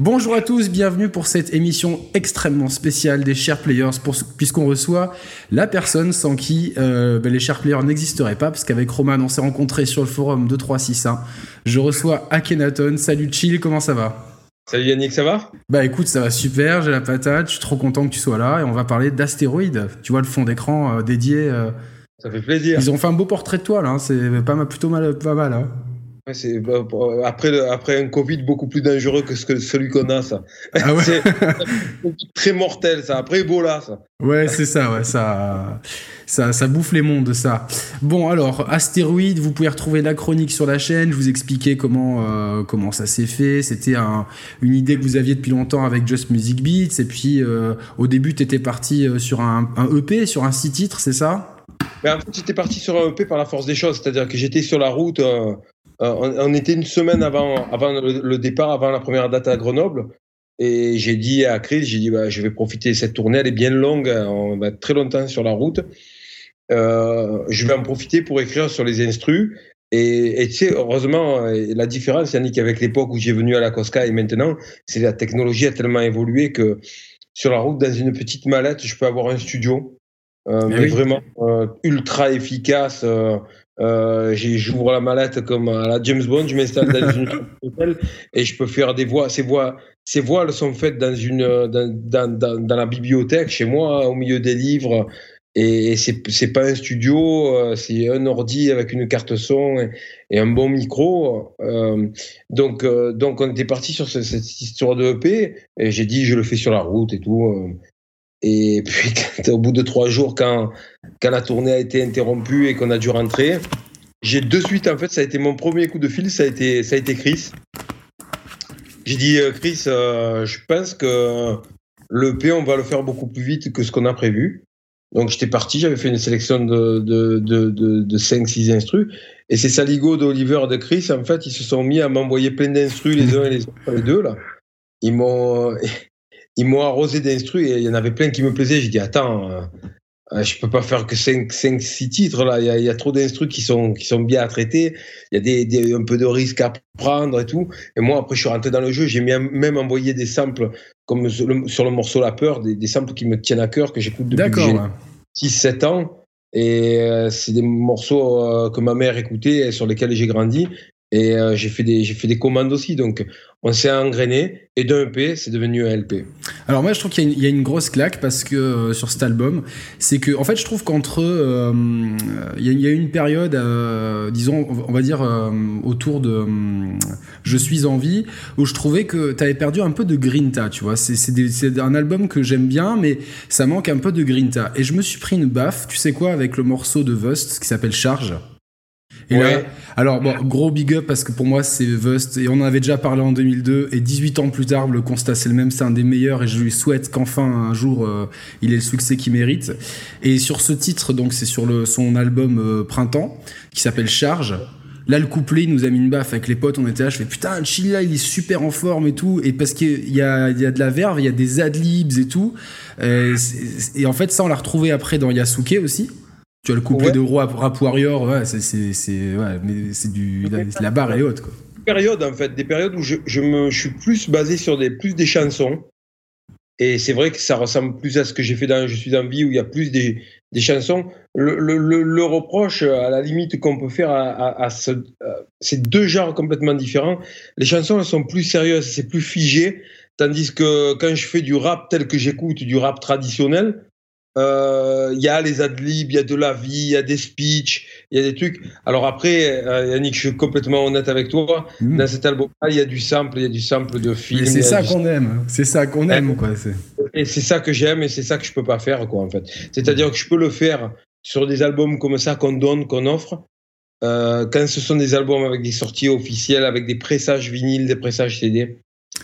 Bonjour à tous, bienvenue pour cette émission extrêmement spéciale des Share Players, puisqu'on reçoit la personne sans qui euh, ben, les Share Players n'existeraient pas, parce qu'avec Roman, on s'est rencontrés sur le forum 2361. Je reçois Akhenaton. Salut Chill, comment ça va? Salut Yannick, ça va? Bah écoute, ça va super, j'ai la patate, je suis trop content que tu sois là, et on va parler d'astéroïdes. Tu vois le fond d'écran euh, dédié. Euh, ça fait plaisir. Ils ont fait un beau portrait de toi là, hein. c'est pas mal, plutôt mal, pas mal. Hein après, après un Covid beaucoup plus dangereux que, ce que celui qu'on a, ça. Ah ouais. c'est très mortel, ça. Après Ebola, ça. Ouais, c'est ça, ouais, ça, ça, ça bouffe les mondes, ça. Bon, alors, Astéroïde, vous pouvez retrouver la chronique sur la chaîne. Je vous expliquais comment, euh, comment ça s'est fait. C'était un, une idée que vous aviez depuis longtemps avec Just Music Beats. Et puis, euh, au début, tu étais parti euh, sur un, un EP, sur un six titres, c'est ça? Mais en fait, j'étais parti sur un EP par la force des choses, c'est-à-dire que j'étais sur la route euh, on, était une semaine avant, avant le, départ, avant la première date à Grenoble. Et j'ai dit à Chris, j'ai dit, bah, je vais profiter de cette tournée, elle est bien longue, on va être très longtemps sur la route. Euh, je vais en profiter pour écrire sur les instrus. Et, tu sais, heureusement, la différence, Yannick, avec l'époque où j'ai venu à la Cosca et maintenant, c'est la technologie a tellement évolué que sur la route, dans une petite mallette, je peux avoir un studio, euh, eh mais vraiment ultra efficace. Euh, j'ouvre la mallette comme à la James Bond, je m'installe dans une hôtel et je peux faire des voix. Ces voix, ces voix elles sont faites dans une dans, dans, dans, la bibliothèque chez moi, au milieu des livres. Et, c'est pas un studio, euh, c'est un ordi avec une carte son et, un bon micro. Euh, donc euh, donc on était parti sur cette, histoire de EP et j'ai dit je le fais sur la route et tout. Et puis, au bout de trois jours, quand, quand la tournée a été interrompue et qu'on a dû rentrer, j'ai de suite, en fait, ça a été mon premier coup de fil, ça a été, ça a été Chris. J'ai dit, euh, Chris, euh, je pense que le P, on va le faire beaucoup plus vite que ce qu'on a prévu. Donc, j'étais parti, j'avais fait une sélection de, de, de, de, de 5-6 instrus. Et c'est Saligo d'Oliver de Chris, en fait, ils se sont mis à m'envoyer plein d'instrus, les uns et les autres, les deux, là. Ils m'ont arrosé d'instrus et il y en avait plein qui me plaisaient. J'ai dit, attends, euh je peux pas faire que 5, 5 6 titres là. Il y a, y a, trop d'instrus qui sont, qui sont bien à traiter. Il y a des, des, un peu de risques à prendre et tout. Et moi, après, je suis rentré dans le jeu. J'ai même envoyé des samples, comme sur le, morceau La Peur, des, des, samples qui me tiennent à cœur, que j'écoute depuis que j'ai 6-7 ans. Et euh, c'est des morceaux euh, que ma mère écoutait et sur lesquels j'ai grandi. Et euh, j'ai fait des fait des commandes aussi, donc on s'est engrainé et d'un EP c'est devenu un LP. Alors moi je trouve qu'il y, a une grosse claque parce que euh, sur cet album, c'est que en fait je trouve qu'entre euh, il y, a, une période, disons on va dire autour de Je suis en vie où je trouvais que tu avais perdu un peu de grinta, tu vois. C'est un album que j'aime bien, mais ça manque un peu de grinta. Et je me suis pris une baffe, tu sais quoi, avec le morceau de Vust qui s'appelle Charge. Et là, alors bon, gros big up parce que pour moi c'est Vust et on en avait déjà parlé en 2002 et 18 ans plus tard le constat c'est le même, c'est un des meilleurs et je lui souhaite qu'enfin un jour euh, il ait le succès qu'il mérite. Et sur ce titre donc c'est sur le son album euh, Printemps qui s'appelle Charge. Là, le couplet, il nous a mis une baffe avec les potes. On était là, je fais putain, Chill là, il est super en forme et tout. Et parce qu'il y a, il y a de la verve, il y a des adlibs et tout. Euh, et en fait, ça, on l'a retrouvé après dans Yasuke aussi. Tu as le couplet de Rap Warrior, ouais, c'est, ouais, du, la, la, barre est haute, quoi. Des périodes, en fait, des périodes où je, je, me, je suis plus basé sur des, plus des chansons. Et c'est vrai que ça ressemble plus à ce que j'ai fait dans Je suis en vie, où il y a plus des, des chansons. Le, le, le, reproche, à la limite, qu'on peut faire à, à, à ce, ces deux genres complètement différents, les chansons, elles sont plus sérieuses, c'est plus figé. Tandis que quand je fais du rap tel que j'écoute, du rap traditionnel, il euh, y a les adlibs, il y a de la vie, il y a des speeches, il y a des trucs. Alors après, euh, Yannick, je suis complètement honnête avec toi. Hmm. Dans cet album-là, il y a du sample, il y a du sample de film. C'est ça qu'on aime. C'est ça qu'on aime, quoi. Et c'est ça que j'aime et c'est ça que je peux pas faire, quoi, en fait. C'est-à-dire que je peux le faire sur des albums comme ça qu'on donne, qu'on offre. Euh, quand ce sont des albums avec des sorties officielles, avec des pressages vinyles, des pressages CD,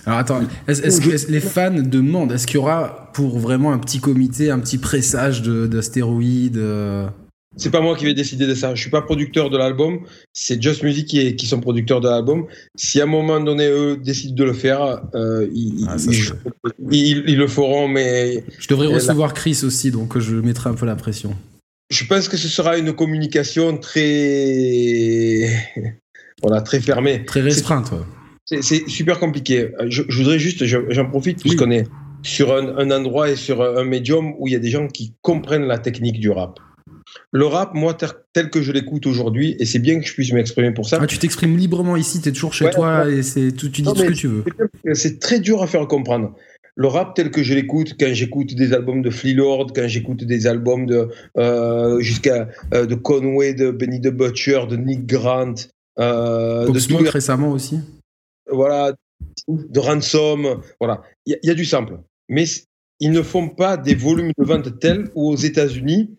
alors attends, est-ce que les fans demandent, est-ce qu'il y aura pour vraiment un petit comité, un petit pressage d'astéroïdes euh C'est pas moi qui vais décider de ça. Je suis pas producteur de l'album. C'est Just Music qui, qui sont producteurs de l'album. Si à un moment donné eux décident de le faire, euh, ah, ils, ils, le feront. Mais je devrais recevoir Chris aussi, donc je mettrai un peu la pression. Je pense que ce sera une communication très, voilà, très fermée. Très restreinte. C'est super compliqué. Je, voudrais juste, j'en profite puisqu'on est sur un, endroit et sur un médium où il y a des gens qui comprennent la technique du rap. Le rap, moi, tel que je l'écoute aujourd'hui, et c'est bien que je puisse m'exprimer pour ça. Ah, tu t'exprimes librement ici, tu es toujours chez toi et c'est tu dis ce que tu veux. C'est très dur à faire comprendre. Le rap tel que je l'écoute, quand j'écoute des albums de Flea Lord, quand j'écoute des albums de euh, jusqu'à euh, de Conway, de Benny the Butcher, de Nick Grant, euh, de Smoke récemment aussi. Voilà, de Ransom, voilà. Il y, a du sample, mais ils ne font pas des volumes de vente tels où aux États-Unis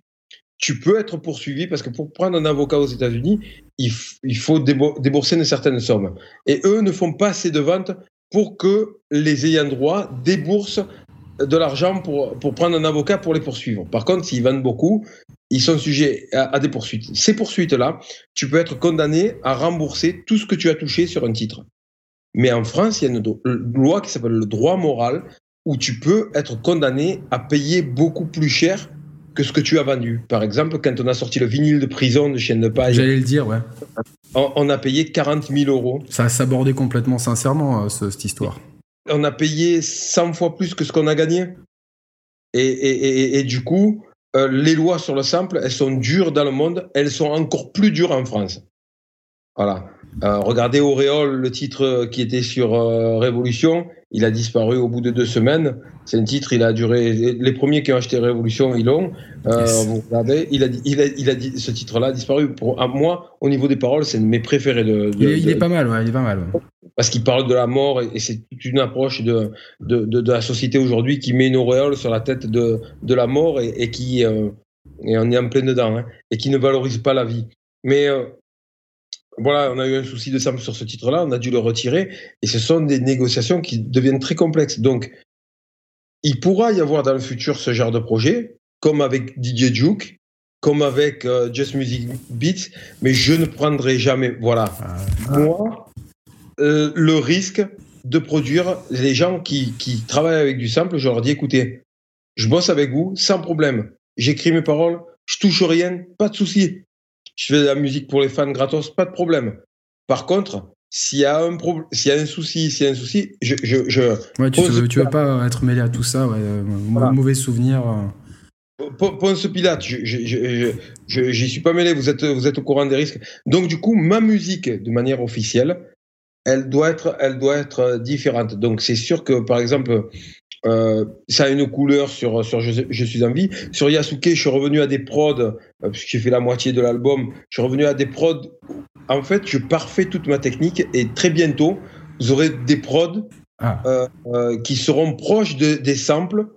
tu peux être poursuivi parce que pour prendre un avocat aux États-Unis, il, faut débourser une certaine somme. Et eux ne font pas assez de ventes pour que les ayants droit déboursent de l'argent pour, pour prendre un avocat pour les poursuivre. Par contre, s'ils vendent beaucoup, ils sont sujets à, des poursuites. Ces poursuites-là, tu peux être condamné à rembourser tout ce que tu as touché sur un titre. Mais en France, il y a une loi qui s'appelle le droit moral où tu peux être condamné à payer beaucoup plus cher que ce que tu as vendu. Par exemple, quand on a sorti le vinyle de prison de Chienne de Paille. J'allais le dire, ouais. On, a payé 40 000 euros. Ça a s'abordé complètement sincèrement, euh, cette histoire. On a payé 100 fois plus que ce qu'on a gagné. Et, et, du coup, euh, les lois sur le sample, elles sont dures dans le monde, elles sont encore plus dures en France. Voilà. Euh, regardez Auréole, le titre qui était sur Révolution, il a disparu au bout de deux semaines. C'est un titre, il a duré. Les premiers qui ont acheté Révolution, ils l'ont. Euh, vous regardez, il a, il a, il a dit, ce titre-là a disparu. Pour à moi, au niveau des paroles, c'est mes préférés de. il, est, pas mal, ouais, il est pas mal. Parce qu'il parle de la mort et, c'est toute une approche de, de, de, la société aujourd'hui qui met une auréole sur la tête de, de la mort et, qui. Euh, et on est en plein dedans, hein, et qui ne valorise pas la vie. Mais euh, voilà, on a eu un souci de sample sur ce titre-là, on a dû le retirer, et ce sont des négociations qui deviennent très complexes. Donc, il pourra y avoir dans le futur ce genre de projet, comme avec DJ Juke, comme avec euh, Just Music Beats, mais je ne prendrai jamais, voilà, ah. moi, euh, le risque de produire les gens qui, qui travaillent avec du sample, je leur dis, écoutez, je bosse avec vous sans problème, j'écris mes paroles, je touche rien, pas de souci je fais de la musique pour les fans gratos, pas de problème. Par contre, s'il y a un problème, s'il y a un souci, s'il y a un souci, je, je, je ouais, tu, veux, tu veux pas être mêlé à tout ça, ouais, euh, mauvais souvenir. Euh. Ponce Pilate, je j'y suis pas mêlé, vous êtes, vous êtes au courant des risques. Donc du coup, ma musique, de manière officielle, elle doit être, elle doit être différente. Donc c'est sûr que, par exemple, euh, ça a une couleur sur, sur je, suis en vie. Sur Yasuke, je suis revenu à des prods, euh, puisque j'ai fait la moitié de l'album, je suis revenu à des prods. En fait, je parfait toute ma technique et très bientôt, vous aurez des prods ah. euh, qui seront proches de, des samples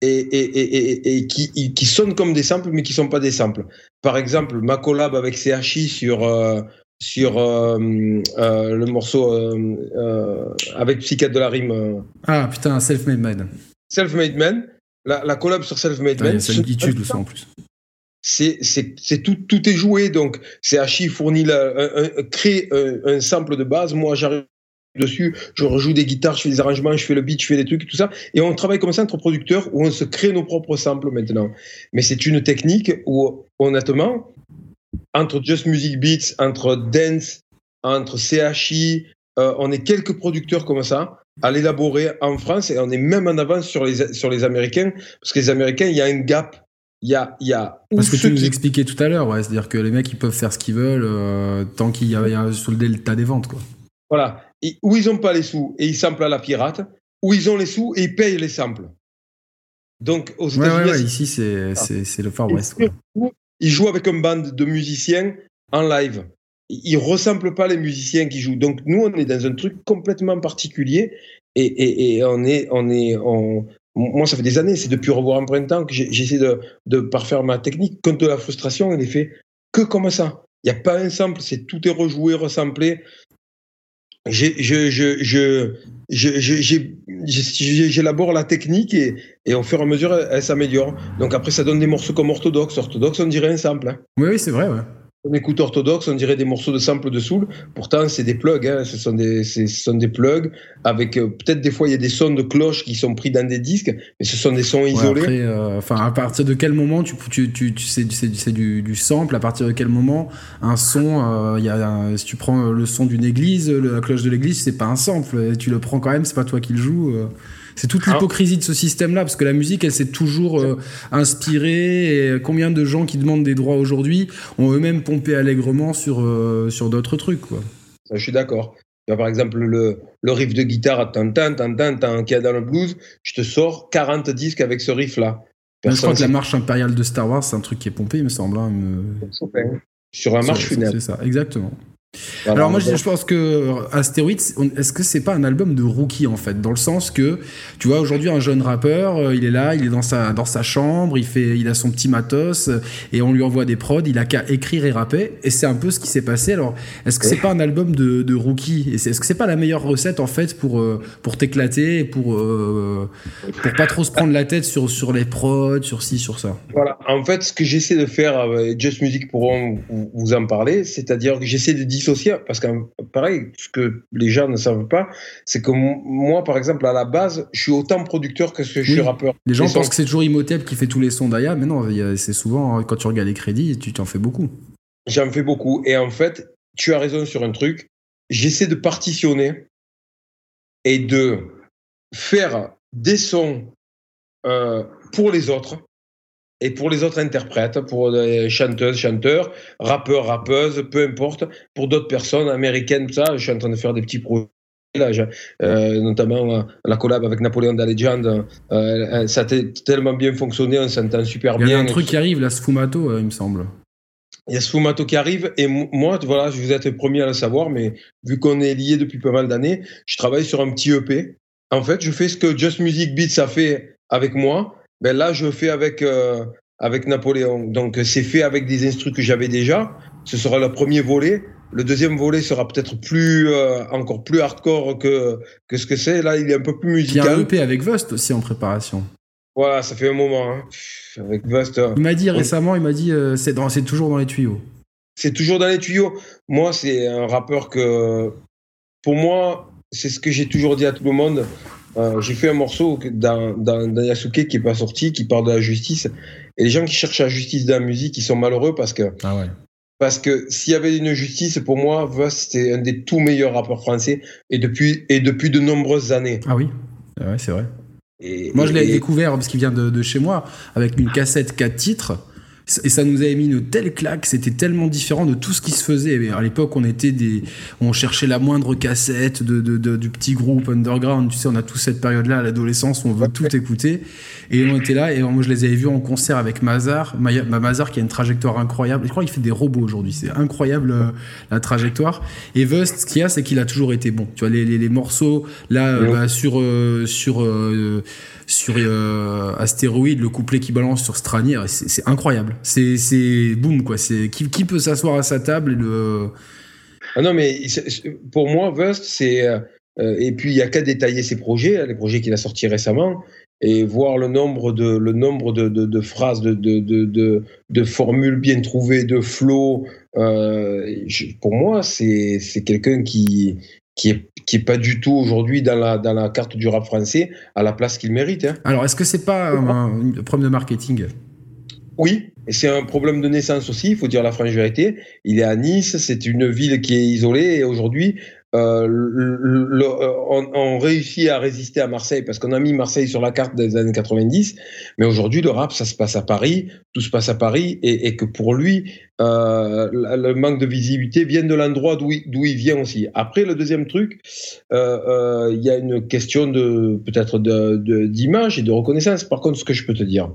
et, et, et, et qui, qui, sonnent comme des samples, mais qui ne sont pas des samples. Par exemple, ma collab avec CHI sur, sur euh, euh, le morceau euh, avec Psychiatre de la rime. Ah putain, Self-Made Man. Self-Made Man. La, la collab sur Self-Made Man. C'est une ça en plus. C'est tout, tout est joué donc c'est Hachi fournit la, un, crée un, sample de base moi j'arrive dessus je rejoue des guitares je fais des arrangements je fais le beat je fais des trucs tout ça et on travaille comme ça entre producteurs où on se crée nos propres samples maintenant mais c'est une technique où honnêtement entre Just Music Beats, entre Dance, entre CHI, euh, on est quelques producteurs comme ça à l'élaborer en France et on est même en avance sur les, sur les Américains parce que les Américains, il y a un gap. Il y a, il y a Parce que tu nous expliquais tout à l'heure, ouais, c'est-à-dire que les mecs ils peuvent faire ce qu'ils veulent euh, tant qu'il y a, sur le delta des ventes. Quoi. Voilà. où ils n'ont pas les sous et ils samplent à la pirate, où ils ont les sous et ils payent les samples. Donc aux États-Unis. Ouais, ici c'est le Far West. Quoi il joue avec un band de musiciens en live. Il ressemble pas les musiciens qui jouent. Donc nous, on est dans un truc complètement particulier et, et, on est, on est, on, moi, ça fait des années, c'est depuis revoir un printemps que j'essaie de, parfaire ma technique. De la frustration, elle est fait que comme ça. Il n'y a pas un sample, c'est tout est rejoué, ressemblé. J'élabore la technique et, et, au fur et à mesure, elle, s'améliore. Donc après, ça donne des morceaux comme orthodoxe. Orthodoxe, on dirait un sample. Hein. Oui, c'est vrai. On écoute orthodoxe, on dirait des morceaux de sample de soul. Pourtant, c'est des plugs. Hein. Ce, sont des, ce sont des plugs avec euh, peut-être des fois il y a des sons de cloche qui sont pris dans des disques, mais ce sont des sons isolés. Euh, enfin, à partir de quel moment tu, tu, tu, tu c'est du, du, sample? À partir de quel moment un son, euh, il y a si tu prends le son d'une église, la cloche de l'église, c'est pas un sample. Tu le prends quand même, c'est pas toi qui le joues. C'est toute l'hypocrisie de ce système-là, parce que la musique, elle s'est toujours euh, inspirée. Et combien de gens qui demandent des droits aujourd'hui ont eux-mêmes pompé allègrement sur, euh, sur d'autres trucs, quoi. je suis d'accord. Par exemple, le, le riff de guitare, tan, tan, tan, tan, tan, qu'il y a dans le blues, je te sors 40 disques avec ce riff-là. Je crois que la marche impériale de Star Wars, c'est un truc qui est pompé, il me semble. Hein, Sur un marche funèbre. C'est ça, exactement. Alors moi je, pense que Astéroïdes, est-ce que c'est pas un album de rookie en fait, dans le sens que tu vois aujourd'hui un jeune rappeur, euh, il est là, il est dans sa dans sa chambre, il fait, il a son petit matos euh, et on lui envoie des prods, il a qu'à écrire et rapper. Et c'est un peu ce qui s'est passé. Alors est-ce que c'est pas un album de, de rookie? Est-ce que c'est pas la meilleure recette en fait pour euh, pour t'éclater, pour pour pas trop se prendre la tête sur sur les prods, sur ci, sur ça? Voilà, en fait ce que j'essaie de faire, Just Music pourront vous en parler, c'est-à-dire que j'essaie de dire parce que pareil, ce que les gens ne savent pas, c'est que moi, par exemple, à la base, je suis autant producteur que ce que je suis rappeur. Les gens pensent que c'est toujours Imhotep qui fait tous les sons d'Aya, mais non, c'est souvent, hein, quand tu regardes les crédits, tu t'en fais beaucoup. J'en fais beaucoup. Et en fait, tu as raison sur un truc. J'essaie de partitionner et de faire des sons euh, pour les autres et pour les autres interprètes, pour les chanteuses, chanteurs, rappeurs, rappeuses, peu importe, pour d'autres personnes américaines, tout ça, je suis en train de faire des petits projets. Là, euh, notamment euh, la collab avec Napoléon de euh, euh, ça a tellement bien fonctionné, on s'entend super bien. Il y a un truc qui arrive, la Sfumato, il me semble. Il y a Sfumato qui arrive, et moi, voilà, je vous êtes le premier à le savoir, mais vu qu'on est liés depuis pas mal d'années, je travaille sur un petit EP. En fait, je fais ce que Just Music Beats a fait avec moi, ben là, je fais avec, euh, avec Napoléon. Donc, c'est fait avec des instruments que j'avais déjà. Ce sera le premier volet. Le deuxième volet sera peut-être plus, euh, encore plus hardcore que, que ce que c'est. Là, il est un peu plus musical. Il y a un EP avec Vust aussi en préparation. Voilà, ça fait un moment. Hein. Avec Vust. Euh, il m'a dit récemment, il m'a dit, c'est, c'est toujours dans les tuyaux. C'est toujours dans les tuyaux. Moi, c'est un rappeur que, pour moi, c'est ce que j'ai toujours dit à tout le monde. Euh, j'ai fait un morceau dans, dans, Yasuke qui est pas sorti, qui parle de la justice. Et les gens qui cherchent la justice dans la musique, ils sont malheureux parce que ah ouais. parce que s'il y avait une justice, pour moi, c'était un des tout meilleurs rappeurs français et depuis et depuis de nombreuses années. Ah oui, ouais, c'est vrai. Et, moi, je l'ai découvert parce qu'il vient de, de, chez moi avec une cassette 4 titres et ça nous avait mis une telle claque, c'était tellement différent de tout ce qui se faisait. À l'époque, on était des, on cherchait la moindre cassette de, de, du petit groupe underground. Tu sais, on a tous cette période-là à l'adolescence où on veut tout écouter. Et on était là, et moi je les avais vus en concert avec Mazar, Mazar qui a une trajectoire incroyable. Je crois qu'il fait des robots aujourd'hui, c'est incroyable euh, la trajectoire. Et Vust, ce qu'il y a, c'est qu'il a toujours été bon. Tu vois, les, les, morceaux là euh, bah, sur euh, sur sur euh, Astéroïde, le couplet qui balance sur Stranier, c'est incroyable. C'est boum, quoi. Qui, qui peut s'asseoir à sa table et le. Ah non, mais pour moi, Vust, c'est. Euh, et puis, il n'y a qu'à détailler ses projets, hein, les projets qu'il a sortis récemment, et voir le nombre de, le nombre de phrases, de, de, de, formules bien trouvées, de flots. Euh, pour moi, c'est quelqu'un qui, qui est qui est pas du tout aujourd'hui dans la, dans la carte du rap français à la place qu'il mérite. Hein. Alors, est-ce que c'est pas un, problème de marketing? Oui, c'est un problème de naissance aussi, il faut dire la franche vérité. Il est à Nice, c'est une ville qui est isolée, et aujourd'hui, euh, euh, on, réussit à résister à Marseille parce qu'on a mis Marseille sur la carte des années 90, mais aujourd'hui le rap ça se passe à Paris, tout se passe à Paris et, que pour lui euh, le manque de visibilité vient de l'endroit d'où il, il, vient aussi. Après le deuxième truc, il y a une question de peut-être d'image et de reconnaissance. Par contre, ce que je peux te dire,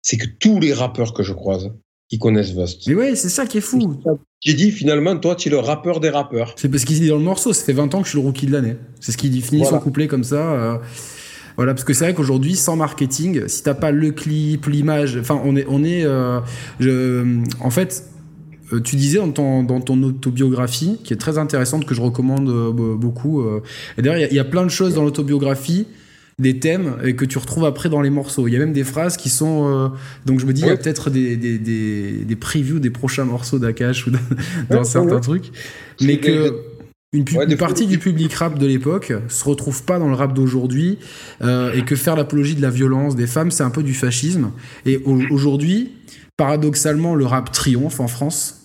c'est que tous les rappeurs que je croise, qui connaissent Vust. Mais ouais, c'est ça qui est fou. J'ai dit finalement, toi, tu es le rappeur des rappeurs. C'est parce qu'il dit dans le morceau, ça fait 20 ans que je suis le rookie de l'année. C'est ce qu'il dit, finit son couplet comme ça. Euh, voilà, parce que c'est vrai qu'aujourd'hui, sans marketing, si t'as pas le clip, l'image, enfin, on est, on est, euh, je, en fait, euh, tu disais dans ton, dans ton autobiographie, qui est très intéressante, que je recommande beaucoup. et d'ailleurs, il y, a plein de choses dans l'autobiographie des thèmes et que tu retrouves après dans les morceaux. Il y a même des phrases qui sont. euh, donc je me dis, il y a peut-être des, des, des, des previews des prochains morceaux d'Akash ou d'un dans Ouais, certains ouais. trucs. Mais que. Une, partie du public rap de l'époque se retrouve pas dans le rap d'aujourd'hui euh, et que faire l'apologie de la violence des femmes c'est un peu du fascisme et au- aujourd'hui paradoxalement le rap triomphe en France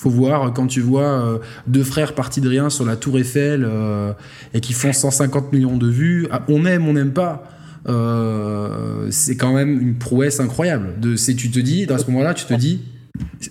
faut voir quand tu vois euh, deux frères partis de rien sur la tour Eiffel euh, et qui font 150 millions de vues ah, on aime on n'aime pas euh, c'est quand même une prouesse incroyable. De c'est tu te dis à ce moment-là tu te dis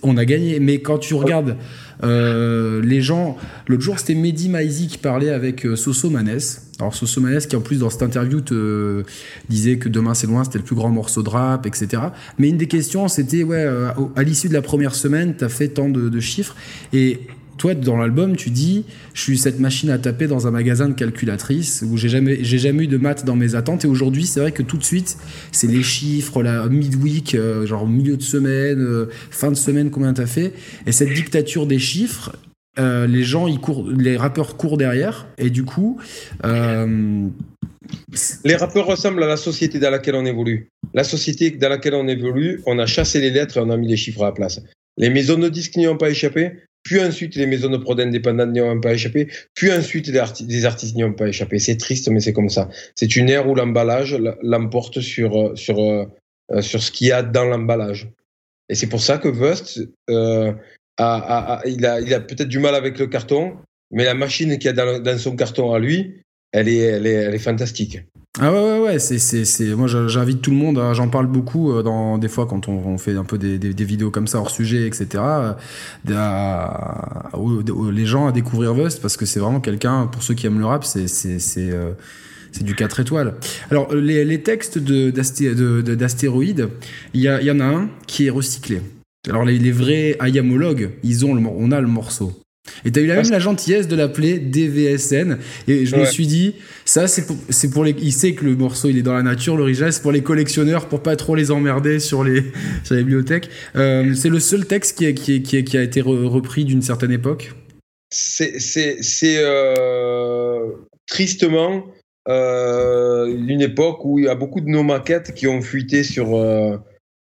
on a gagné. Mais quand tu regardes les gens l'autre jour c'était Mehdi Maizi qui parlait avec Soso Manès alors Soso Manès qui en plus dans cette interview te disait que demain c'est loin c'était le plus grand morceau de rap etc mais une des questions c'était ouais euh, à l'issue de la première semaine t'as fait tant de, chiffres et toi, dans l'album, tu dis, je suis cette machine à taper dans un magasin de calculatrice où j'ai jamais, j'ai jamais eu de maths dans mes attentes. Et aujourd'hui, c'est vrai que tout de suite, c'est les chiffres, la midweek, euh, genre milieu de semaine, euh, fin de semaine, combien t'as fait. Et cette dictature des chiffres, euh, les gens, ils courent, les rappeurs courent derrière. Et du coup, euh, Les rappeurs ressemblent à la société dans laquelle on évolue. La société dans laquelle on évolue, on a chassé les lettres et on a mis les chiffres à la place. Les maisons de disques n'y ont pas échappé, puis ensuite les maisons de prod indépendantes n'y ont pas échappé, puis ensuite les, arti- les artistes n'y ont pas échappé. C'est triste, mais c'est comme ça. C'est une ère où l'emballage l'emporte sur, sur, euh, sur ce qu'il y a dans l'emballage. Et c'est pour ça que Vust, il a, peut-être du mal avec le carton, mais la machine qu'il a dans, son carton à lui, elle est, fantastique. Ah ouais, ouais, ouais, moi j'invite tout le monde, hein, j'en parle beaucoup euh, des fois quand on, fait un peu des, vidéos comme ça hors sujet, etc. euh, les gens à découvrir Vust parce que c'est vraiment quelqu'un, pour ceux qui aiment le rap, c'est, euh, du 4 étoiles. Alors, les, textes de, d'asté- de- de- d'astéroïdes, il y en a un qui est recyclé. Alors, les, les vrais ayamologues, ils ont le, on a le morceau. Et t'as eu la même la gentillesse de l'appeler DVSN. Et je me suis dit, ça, c'est pour, c'est pour les. Il sait que le morceau, il est dans la nature, l'original, c'est pour les collectionneurs, pour pas trop les emmerder sur les, sur les bibliothèques. Euh, c'est le seul texte qui, est- qui, est- qui, est- qui a été re- repris d'une certaine époque. c'est c'est c'est euh, tristement euh, une époque où il y a beaucoup de nos maquettes qui ont fuité sur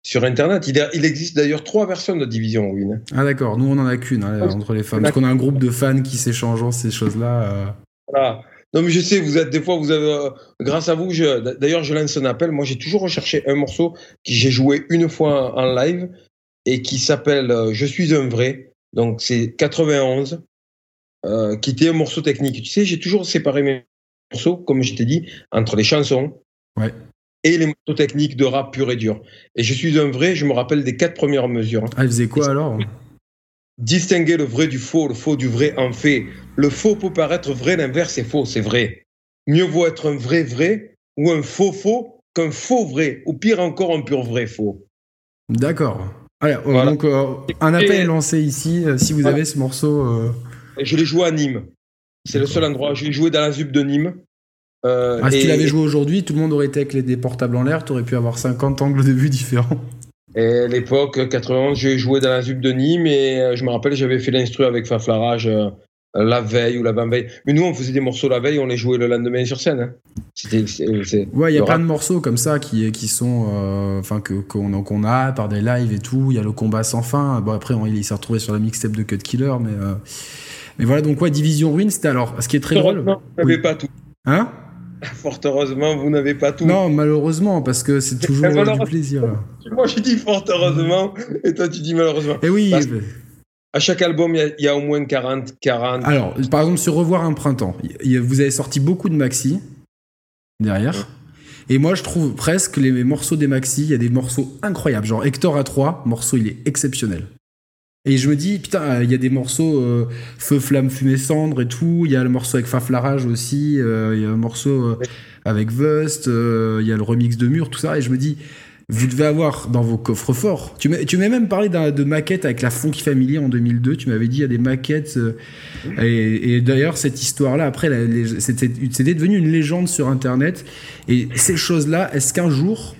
sur internet. Il, a- il existe d'ailleurs trois versions de Division Ruin. Ah, d'accord. Nous, on en a qu'une hein, entre les femmes. Parce qu'on a un groupe de fans qui s'échangent ces choses-là. euh. Voilà. Non mais je sais, vous êtes des fois, vous avez, euh, grâce à vous, d'ailleurs je lance un appel. Moi j'ai toujours recherché un morceau que j'ai joué une fois en live et qui s'appelle euh, Je suis un vrai. Donc c'est 91, euh, qui était un morceau technique. Tu sais, j'ai toujours séparé mes morceaux, comme je t'ai dit, entre les chansons Ouais. Et les morceaux techniques de rap pur et dur. Et Je suis un vrai, je me rappelle des quatre premières mesures. Ah, il faisait quoi alors Distinguer le vrai du faux, le faux du vrai en fait. Le faux peut paraître vrai, l'inverse est faux, c'est vrai. Mieux vaut être un vrai vrai ou un faux faux qu'un faux vrai, ou pire encore un pur vrai faux. D'accord. Allez, euh, Voilà. donc euh, un appel est lancé ici. euh, si vous Voilà. avez ce morceau. euh, Et je l'ai joué à Nîmes. C'est le seul endroit. Je l'ai joué dans la ZUP de Nîmes. Euh, Ah, si et, tu l'avais joué aujourd'hui, tout le monde aurait été avec les des portables en l'air. T'aurais pu avoir 50 angles de vue différents. et à l'époque, 91, j'ai joué dans la ZUP de Nîmes et euh, je me rappelle, j'avais fait l'instru avec Faflarage euh, la veille ou l'avant-veille. Mais nous, on faisait des morceaux la veille, on les jouait le lendemain sur scène. hein. C'était, c'est- c'est- Ouais, il y a le plein de morceaux comme ça qui, qui sont, euh, enfin que qu'on qu'on a par des lives et tout. Il y a le combat sans fin. Bon après, on- il s'est retrouvé sur la mixtape de Cut Killer, mais mais voilà. Donc ouais, Division Ruin, c'était alors. Ce qui est très drôle. Heureusement, vous n'avez Oui. pas tout. Hein? Fort heureusement, vous n'avez pas tout. Non, malheureusement, parce que c'est toujours du plaisir. Moi, j'ai dit fort heureusement, et toi, tu dis malheureusement. Et oui. Parce- euh, À chaque album, il y a- il y, a au moins 40, 40. Alors, par exemple, sur Revoir un printemps, y- y- vous avez sorti beaucoup de maxi derrière. Et moi, je trouve presque les morceaux des maxi, il y a des morceaux incroyables. Genre Hector à 3, morceau, il est exceptionnel. Et je me dis, putain, il y a des morceaux euh, Feu, Flamme, Fumée, Cendre et tout. Il y a le morceau avec Faflarage aussi. euh, Il y a un morceau euh, avec Vust. Il y a le remix de Mur, tout ça. Et je me dis, vous devez avoir dans vos coffres forts. Tu m'as tu m'as même parlé de maquettes avec la Funky Family en 2002. Tu m'avais dit, il y a des maquettes. et, et d'ailleurs, cette histoire-là, après, la- les- c'était c'était devenu une légende sur Internet. Et ces choses-là, est-ce qu'un jour,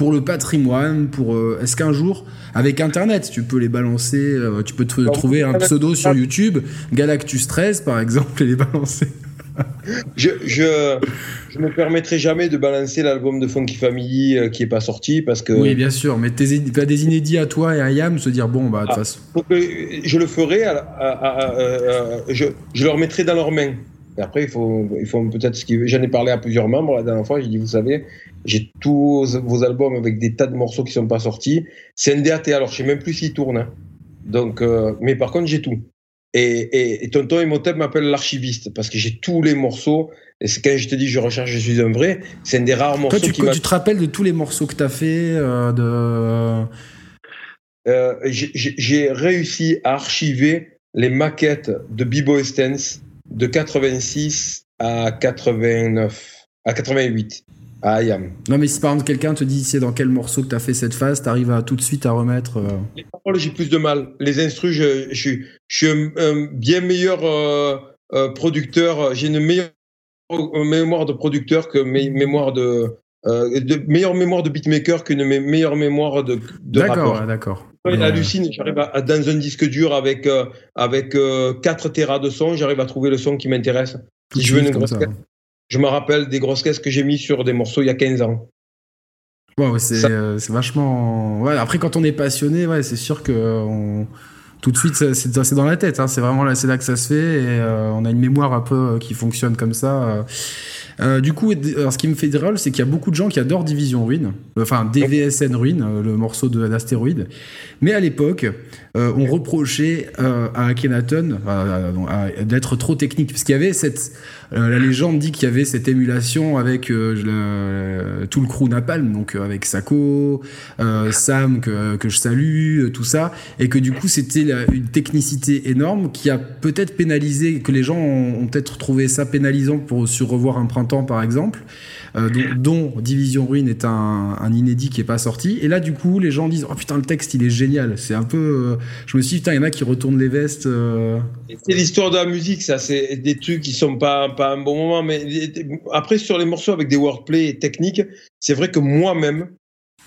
pour le patrimoine, pour euh, est-ce qu'un jour, avec Internet, tu peux les balancer, euh, tu peux te trouver un pseudo sur YouTube, Galactus 13 par exemple, et les balancer? je, je, je me permettrai jamais de balancer l'album de Funky Family euh, qui est pas sorti parce que. Oui, bien sûr, mais t'as des inédits à toi et à Yam, se dire bon, bah, de toute Ah, façon. je le ferai, à, à- à- à- je, je leur mettrai dans leurs mains. Et après, il faut, il faut peut-être ce qu'ils- J'en ai parlé à plusieurs membres la dernière fois. J'ai dit, vous savez, j'ai tous vos albums avec des tas de morceaux qui sont pas sortis. C'est un DAT, alors je sais même plus s'il tourne. hein. Donc, euh, mais par contre, j'ai tout. Et, et, et Tonton Imhotep m'appelle l'archiviste parce que j'ai tous les morceaux. Et c'est quand je te dis, je recherche, je suis un vrai. C'est un des rares morceaux Toi, tu, qui tu te rappelles de tous les morceaux que t'as fait euh, de... Euh, j'ai- réussi à archiver les maquettes de B-Boy Stance de 86 à 89, à 88, à Ayam. Non, mais si par exemple quelqu'un te dit c'est dans quel morceau que t'as fait cette phase, t'arrives à tout de suite à remettre. euh, Les paroles, j'ai plus de mal. Les instrus, je, je suis- je suis un, un bien meilleur euh, euh, producteur. J'ai une meilleure mémoire de producteur que mes mémoire de, euh, de meilleure mémoire de beatmaker qu'une me- meilleure mémoire de, de D'accord, d'accord. Ouais, hallucine, j'arrive à, dans un disque dur avec, euh, avec euh, 4 terras de son, j'arrive à trouver le son qui m'intéresse. si je veux une grosse caisse, je me rappelle des grosses caisses que j'ai mis sur des morceaux il y a 15 ans. Ça- euh, c'est vachement. Ouais, après, quand on est passionné, ouais, c'est sûr que on- tout de suite, c'est dans la tête. hein. C'est vraiment là, c'est là que ça se fait. Et euh, on a une mémoire un peu euh, qui fonctionne comme ça. euh. Du coup, alors, ce qui me fait drôle, c'est qu'il y a beaucoup de gens qui adorent Division Ruine, enfin DVSN Ruine, euh, le morceau de d'astéroïde. Mais à l'époque, euh, on reprochait euh, à Akhenaton d'être trop technique, parce qu'il y avait cette euh, la légende dit qu'il y avait cette émulation avec euh, tout le crew Napalm, donc euh, avec Sako, Sam que, que je salue, tout ça, et que du coup c'était une technicité énorme qui a peut-être pénalisé, que les gens ont, ont peut-être trouvé ça pénalisant pour sur revoir un printemps par exemple, euh, dont, dont Division Ruine est un, un inédit qui est pas sorti. Et là du coup les gens disent oh putain le texte il est génial, c'est un peu, je me suis dit putain il y en a qui retournent les vestes. euh, C'est l'histoire de la musique, ça. C'est des trucs qui sont pas, pas un bon moment. Mais après, sur les morceaux avec des wordplay techniques, c'est vrai que moi-même,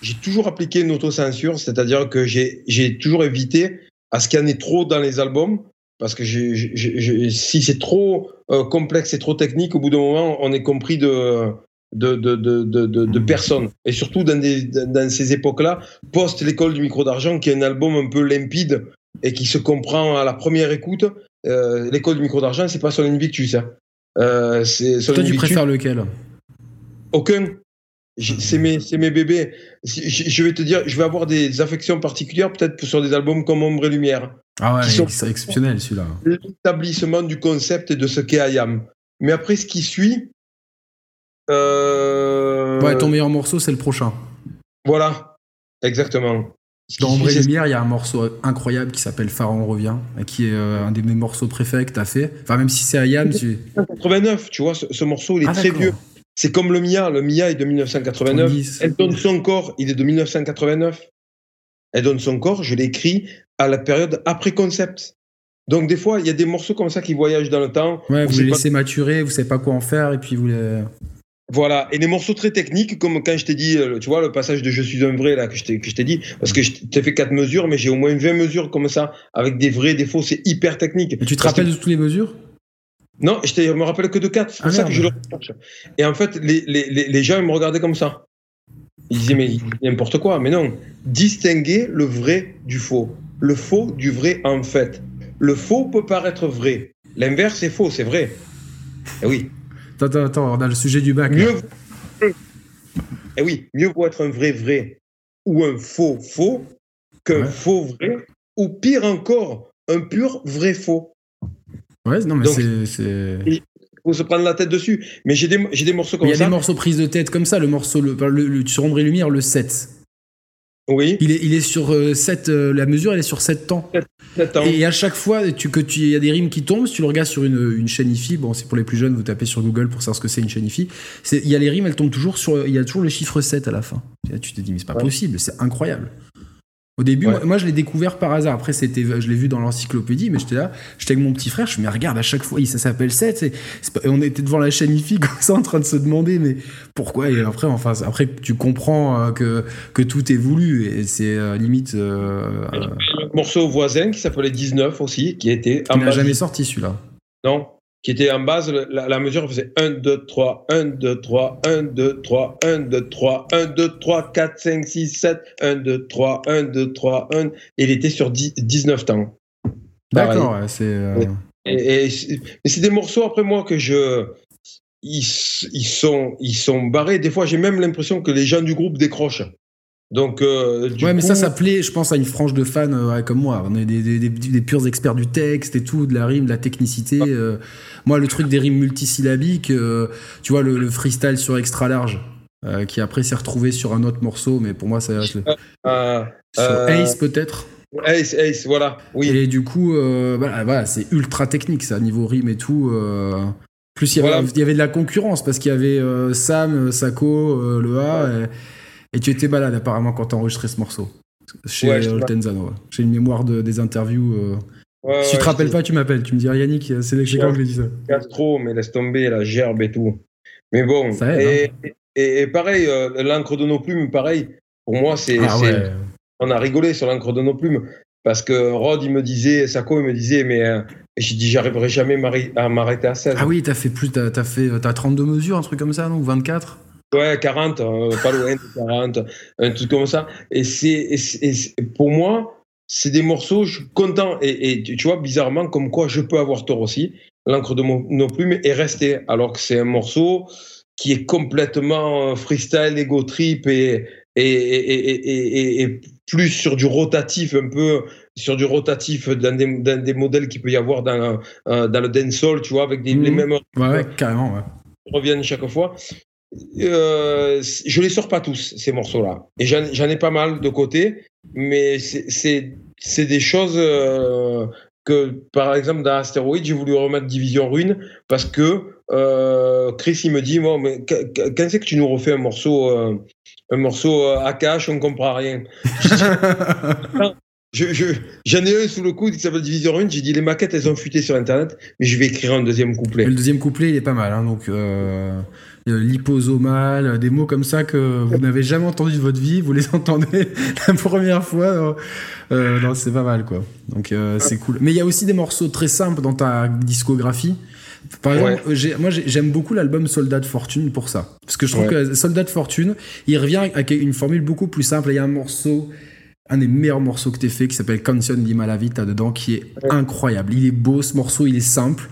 j'ai toujours appliqué une autocensure, c'est-à-dire que j'ai toujours évité à ce qu'il y en ait trop dans les albums. Parce que si c'est trop euh, complexe et trop technique, au bout d'un moment, on est compris de, de, de, de, de, de- de personne. Et surtout dans, des, dans ces époques-là, post l'école du micro d'argent, qui est un album un peu limpide et qui se comprend à la première écoute. Euh, l'école du micro d'argent, c'est pas son Invictus. Hein. Euh, c'est son Toi tu Invictus, préfères lequel? Aucun. J'ai- C'est mes, mes bébés. Je vais te dire, je vais avoir des affections particulières, peut-être sur des albums comme Ombre et Lumière. Ah ouais, c'est exceptionnel celui-là. L'établissement du concept et de ce qu'est Ayam. Mais après, ce qui suit. Euh... Ouais, ton meilleur morceau, c'est le prochain. Voilà, exactement. Dans Ombre et Lumière, il y a un morceau incroyable qui s'appelle Pharaon revient, et qui est euh, un des mes morceaux préférés que t'as fait. Enfin, même si c'est Ayam, tu... 89, tu vois, ce, ce morceau, il est Ah, très vieux. C'est comme le Mia. Le Mia est de 1989. 70. Elle donne son corps, il est de 1989. Elle donne son corps, je l'ai écrit à la période après concept. Donc des fois, il y a des morceaux comme ça qui voyagent dans le temps. Ouais, vous les pas- laissez maturer, vous savez pas quoi en faire, et puis vous les... Voilà, et des morceaux très techniques, comme quand je t'ai dit, euh, tu vois, le passage de Je suis un vrai, là, que je t'ai dit, parce que je t'ai fait quatre mesures, mais j'ai au moins 20 mesures comme ça, avec des vrais, des faux, c'est hyper technique. Et tu te que- rappelles de toutes les mesures? Non, je, je me rappelle que de 4. C'est pour Ah, ça que je le recherche. Et en fait, les, les, les, les gens ils me regardaient comme ça. Ils disaient, mais n'importe quoi. Mais non. Distinguer le vrai du faux. Le faux du vrai, en fait. Le faux peut paraître vrai. L'inverse est faux, c'est vrai. Eh oui. Attends, attends, attends, on a le sujet du bac. Mieux. Eh oui, mieux vaut être un vrai vrai ou un faux faux qu'un Ouais. faux vrai ou pire encore, un pur vrai faux. Ouais, non, mais c'est... Il faut se prendre la tête dessus. Mais j'ai des, j'ai des morceaux comme Il y a ça. des morceaux prise de tête comme ça, le morceau le, le- le- sur Ombre et Lumière, le 7. Oui. Il est, il est sur 7, la mesure elle est sur 7 temps. Ans. Et à chaque fois tu, que tu, il y a des rimes qui tombent, si tu le regardes sur une, une chaîne IFI, bon c'est pour les plus jeunes, vous tapez sur Google pour savoir ce que c'est une chaîne IFI, il y a les rimes, elles tombent toujours sur, il y a toujours le chiffre 7 à la fin. Et là, tu te dis mais c'est pas Ouais. possible, c'est incroyable. Au début, Ouais. moi, moi, je l'ai découvert par hasard. Après, c'était, je l'ai vu dans l'encyclopédie, mais j'étais là, j'étais avec mon petit frère, je me dis, mais regarde, à chaque fois, ça s'appelle 7. c'est- c'est pas- et on était devant la chaîne IFI comme ça, en train de se demander, mais pourquoi Et après, enfin, après, tu comprends euh, que, que tout est voulu, et c'est euh, limite. Euh, euh, Un morceau voisin qui s'appelait 19 aussi, qui a été il n'a jamais sorti celui-là. Non. Qui était en base, la, la mesure faisait 1, 2, 3, 1, 2, 3, 1, 2, 3, 1, 2, 3, 1, 2, 3, 4, 5, 6, 7, 1, 2, 3, 1, 2, 3, 1. Et il était sur 10, 19 temps. D'accord, ouais, c'est. euh, Et, et c'est et c'est des morceaux après moi que je. Ils, ils, sont, ils sont barrés. Des fois, j'ai même l'impression que les gens du groupe décrochent. Donc, euh, du ouais, mais ça, ça plaît, je pense, à une frange de fans euh, comme moi. On est des, des, des, des purs experts du texte et tout, de la rime, de la technicité. euh. moi, le truc des rimes multisyllabiques, tu vois, le, le freestyle sur extra large, qui après s'est retrouvé sur un autre morceau, mais pour moi, ça reste le- Euh, sur Euh, Ace peut-être. Ace, Ace, voilà. Oui. Et du coup, euh, voilà, c'est ultra technique, ça, niveau rime et tout. Plus, il y, avait, Voilà. il y avait de la concurrence parce qu'il y avait Sam, Sako, le A, et, et tu étais malade apparemment quand t'as enregistré ce morceau. Chez Ouais, euh, ouais. J'ai une mémoire de, des interviews. euh. Ouais, si tu te rappelles pas, tu m'appelles. Tu me dis Yannick, c'est quand que j'ai dit ça? Gastro, mais laisse tomber la gerbe et tout. Mais bon. Ça aide, hein. et, pareil, euh, l'encre de nos plumes, pareil. Pour moi, c'est. Ah. On a rigolé sur l'encre de nos plumes. Parce que Rod, il me disait, Sako, il me disait, mais euh, j'ai dit, j'arriverai jamais à m'arrêter à 16. Ah oui, t'as fait plus, t'as as fait, t'as 32 mesures, un truc comme ça, non? 24 Ouais, 40, euh, pas loin de 40, un truc comme ça. Et c'est, pour moi, c'est des morceaux, je suis content. Et, et tu vois, bizarrement, comme quoi je peux avoir tort aussi. L'encre de mon- nos plumes est restée, alors que c'est un morceau qui est complètement euh, freestyle, ego trip et, et, et, plus sur du rotatif, un peu sur du rotatif dans des, dans des modèles qu'il peut y avoir dans, euh, dans le dancehall, tu vois, avec des, les Mhm. mêmes Ouais, ouais, carrément, ouais. reviennent chaque fois. Euh, je les sors pas tous, ces morceaux-là. Et j'en ai pas mal de côté, mais c'est- des choses euh, que, par exemple, dans Astéroïde, j'ai voulu remettre Division Rune parce que euh, Chris, il me dit, bon, mais qu- qu- quand c'est que tu nous refais un morceau, euh, un morceau à cash, on comprend rien. Je, je, j'en ai un sous le coude qui s'appelle Division Rune. J'ai dit, les maquettes, elles ont fuité sur Internet, mais je vais écrire un deuxième couplet. Le deuxième couplet, il est pas mal. Hein, donc, euh, liposomal, des mots comme ça que vous n'avez jamais entendu de votre vie, vous les entendez la première fois. euh, euh, non, c'est pas mal, quoi. Donc, euh, c'est cool. Mais il y a aussi des morceaux très simples dans ta discographie. Par exemple, euh, moi j'ai- j'aime beaucoup l'album Soldat de Fortune pour ça. Parce que je trouve Ouais. que Soldat de Fortune, il revient avec une formule beaucoup plus simple. Il y a un morceau, un des meilleurs morceaux que t'aies fait qui s'appelle Canción di Malavita dedans, qui est Ouais. incroyable. Il est beau ce morceau, il est simple.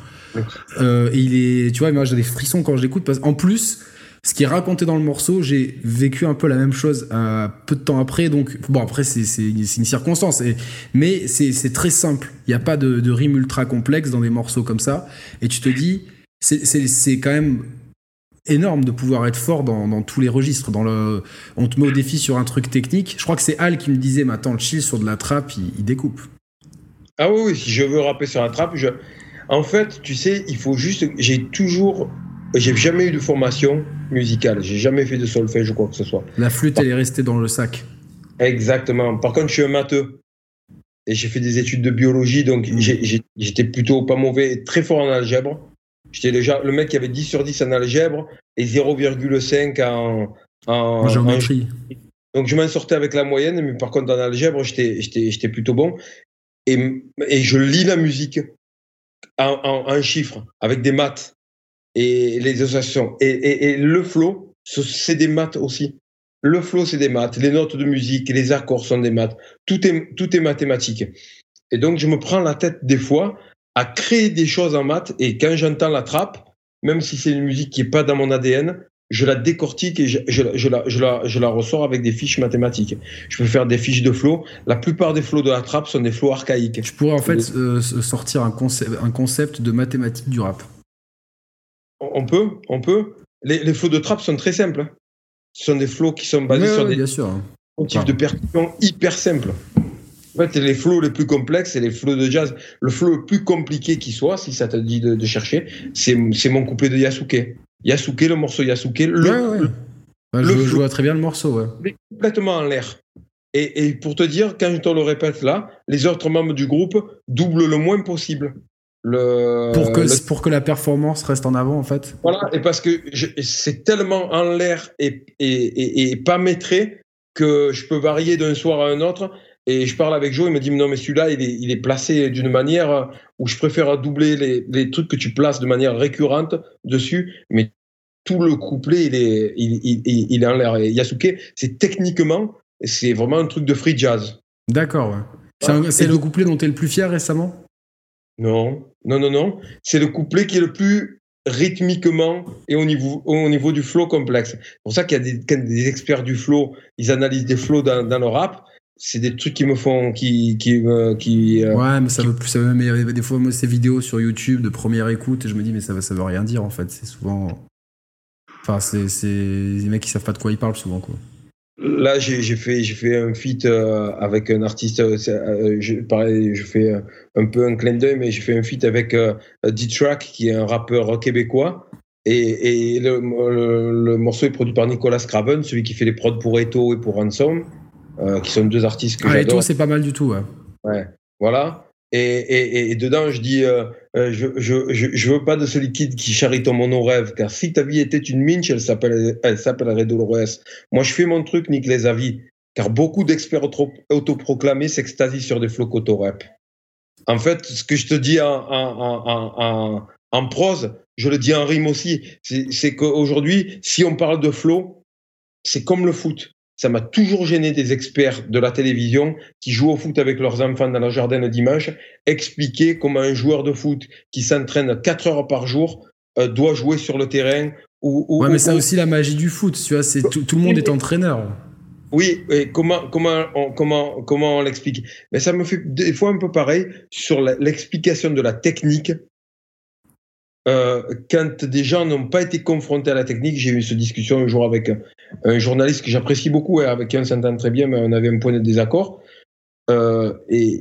Euh, et il est, tu vois, moi j'ai des frissons quand je l'écoute parce qu'en plus, ce qui est raconté dans le morceau, j'ai vécu un peu la même chose euh, peu de temps après. Donc, bon, après, c'est une circonstance. Mais c'est très simple. Il n'y a pas de, rime ultra complexe dans des morceaux comme ça. Et tu te dis, c'est- quand même énorme de pouvoir être fort dans, tous les registres. On te met au défi sur un truc technique. Je crois que c'est Al qui me disait, attends, le chill sur de la trappe, il, découpe. Ah oui, oui, si je veux rapper sur la trappe, je... en fait, tu sais, il faut juste. J'ai toujours. J'ai jamais eu de formation musicale. J'ai jamais fait de solfège ou quoi que ce soit. La flûte, elle est restée dans le sac. Exactement. Par contre, je suis un matheux. Et j'ai fait des études de biologie, donc j'ai- j'étais plutôt pas mauvais, très fort en algèbre. J'étais déjà le mec qui avait 10 sur 10 en algèbre et 0,5 en, en, En géométrie. Donc je m'en sortais avec la moyenne, mais par contre en algèbre, j'étais plutôt bon. Et, et je lis la musique en, en, en chiffres, avec des maths et les associations. Et, et, le flow, ce- c'est des maths aussi. Le flow, c'est des maths. Les notes de musique, les accords sont des maths. Tout est, tout est mathématique. Et donc je me prends la tête des fois à créer des choses en maths. Et quand j'entends la trappe, même si c'est une musique qui est pas dans mon ADN, je la décortique et je, je, la- je, la, je, la, je la ressors avec des fiches mathématiques. Je peux faire des fiches de flow. La plupart des flows de la trappe sont des flows archaïques. Je pourrais en fait euh, sortir un concept, un concept de mathématiques du rap. On peut, on peut. Les, les flows de trappe sont très simples. Ce sont des flows qui sont basés Ouais, sur ouais, des bien sûr. motifs de percussion hyper simples. En fait, les flows les plus complexes, c'est les flows de jazz. Le flow le plus compliqué qui soit, si ça te dit de, de chercher, c'est c'est mon couplet de Yasuke. Yasuke, le morceau Yasuke, le, Ouais, ouais. Ouais, je, le je vois très bien le morceau, ouais. mais complètement en l'air. Et, et pour te dire, quand je te le répète là, les autres membres du groupe doublent le moins possible. Le, Pour que, le- pour que la performance reste en avant, en fait. voilà, et parce que c'est tellement en l'air et, et, et pas maîtré que je peux varier d'un soir à un autre Et je parle avec Joe, il me dit, non, mais celui-là, il est, il est placé d'une manière où je préfère doubler les, les, trucs que tu places de manière récurrente dessus, mais tout le couplet, il est, il, il, il est en l'air. Yasuke, c'est techniquement, c'est vraiment un truc de free jazz. D'accord, ouais. C'est le couplet dont tu es le plus fier récemment? Non, non, non, non. C'est le couplet qui est le plus rythmiquement et au niveau, au niveau du flow complexe. C'est pour ça qu'il y a des, des, experts du flow, ils analysent des flows dans, dans le rap c'est des trucs qui me font qui qui qui euh, ouais mais ça veut plus ça veut mais des fois moi ces vidéos sur YouTube de première écoute je me dis mais ça ça veut rien dire en fait. C'est souvent enfin c'est c'est des mecs qui savent pas de quoi ils parlent souvent quoi. Là j'ai fait j'ai fait un feat euh, avec un artiste euh, je, pareil je fais un peu un clin d'œil mais j'ai fait un feat avec D-Track qui est un rappeur québécois. Et, et le, le, morceau est produit par Nicolas Craven celui qui fait les prods pour Eto et pour Ransom. euh, qui sont deux artistes que ah, j'adore. C'est pas mal du tout, ouais. Ouais, voilà. Et, et, et, dedans, je dis, euh, euh, je, je, je, je, veux pas de ce liquide qui charrie ton mono-rêve, car si ta vie était une minche, elle s'appellerait, elle s'appellerait Dolores. Moi, je fais mon truc, nique les avis, car beaucoup d'experts autoproclamés s'extasient sur des flots rap En fait, ce que je te dis en, en, en, en, en prose, je le dis en rime aussi. C'est qu'aujourd'hui, si on parle de flow, c'est comme le foot ça m'a toujours gêné des experts de la télévision qui jouent au foot avec leurs enfants dans leur jardin le dimanche, expliquer comment un joueur de foot qui s'entraîne 4 heures par jour euh, doit jouer sur le terrain. Ou, ouais, mais c'est aussi la magie du foot, tu vois, c'est tout, le monde est entraîneur. Oui, et comment comment on, comment comment on l'explique? Mais ça me fait des fois un peu pareil sur l'explication de la technique euh, quand des gens n'ont pas été confrontés à la technique, j'ai eu cette discussion un jour avec un, journaliste que j'apprécie beaucoup, et avec qui on s'entend très bien, mais on avait un point de désaccord. Euh, et,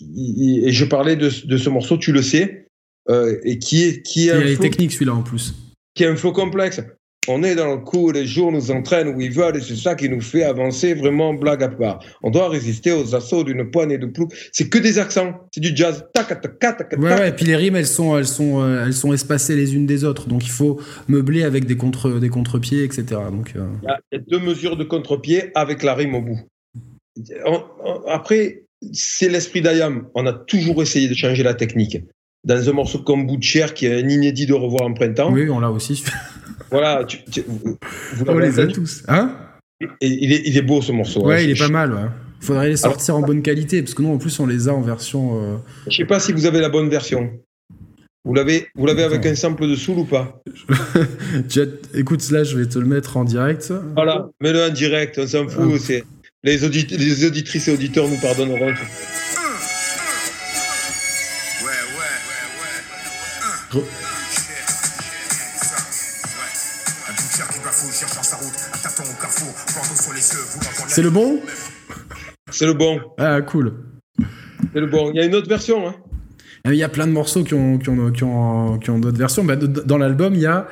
et, je parlais de, de, ce morceau, tu le sais, euh, et qui est qui est. Il y a les techniques celui-là en plus. Qui est un flow complexe on est dans le coup, les jours nous entraînent où ils veulent et c'est ça qui nous fait avancer vraiment blague à part. On doit résister aux assauts d'une poignée de ploux. C'est que des accents, c'est du jazz. ouais, ouais, et puis les rimes, elles sont, elles sont, euh, elles sont espacées les unes des autres. Donc il faut meubler avec des contre, des contre-pieds, etc. Donc euh, il, y a, deux mesures de contre-pied avec la rime au bout. après, c'est l'esprit d'Ayam. On a toujours essayé de changer la technique. Dans un morceau comme Butcher, qui est un inédit de revoir en printemps. Oui, on l'a aussi. Voilà, tu, on les a tous. Hein? Et il, est, il est beau ce morceau. Ouais, hein. il est pas mal. Ouais. Faudrait les sortir en bonne qualité parce que nous en plus on les a en version. Euh... Je sais pas si vous avez la bonne version. Vous l'avez, vous l'avez avec un sample de soul ou pas? Écoute, là je vais te le mettre en direct. Voilà, mets-le en direct, on s'en fout. Ah. C'est les, les auditrices et auditeurs nous pardonneront. Ouais, ouais, C'est le bon C'est le bon. Ah, cool. C'est le bon. Il y a une autre version. Hein. Ah, il y a plein de morceaux qui ont, qui ont, qui ont, qui ont d'autres versions. Bah, dans l'album, il y a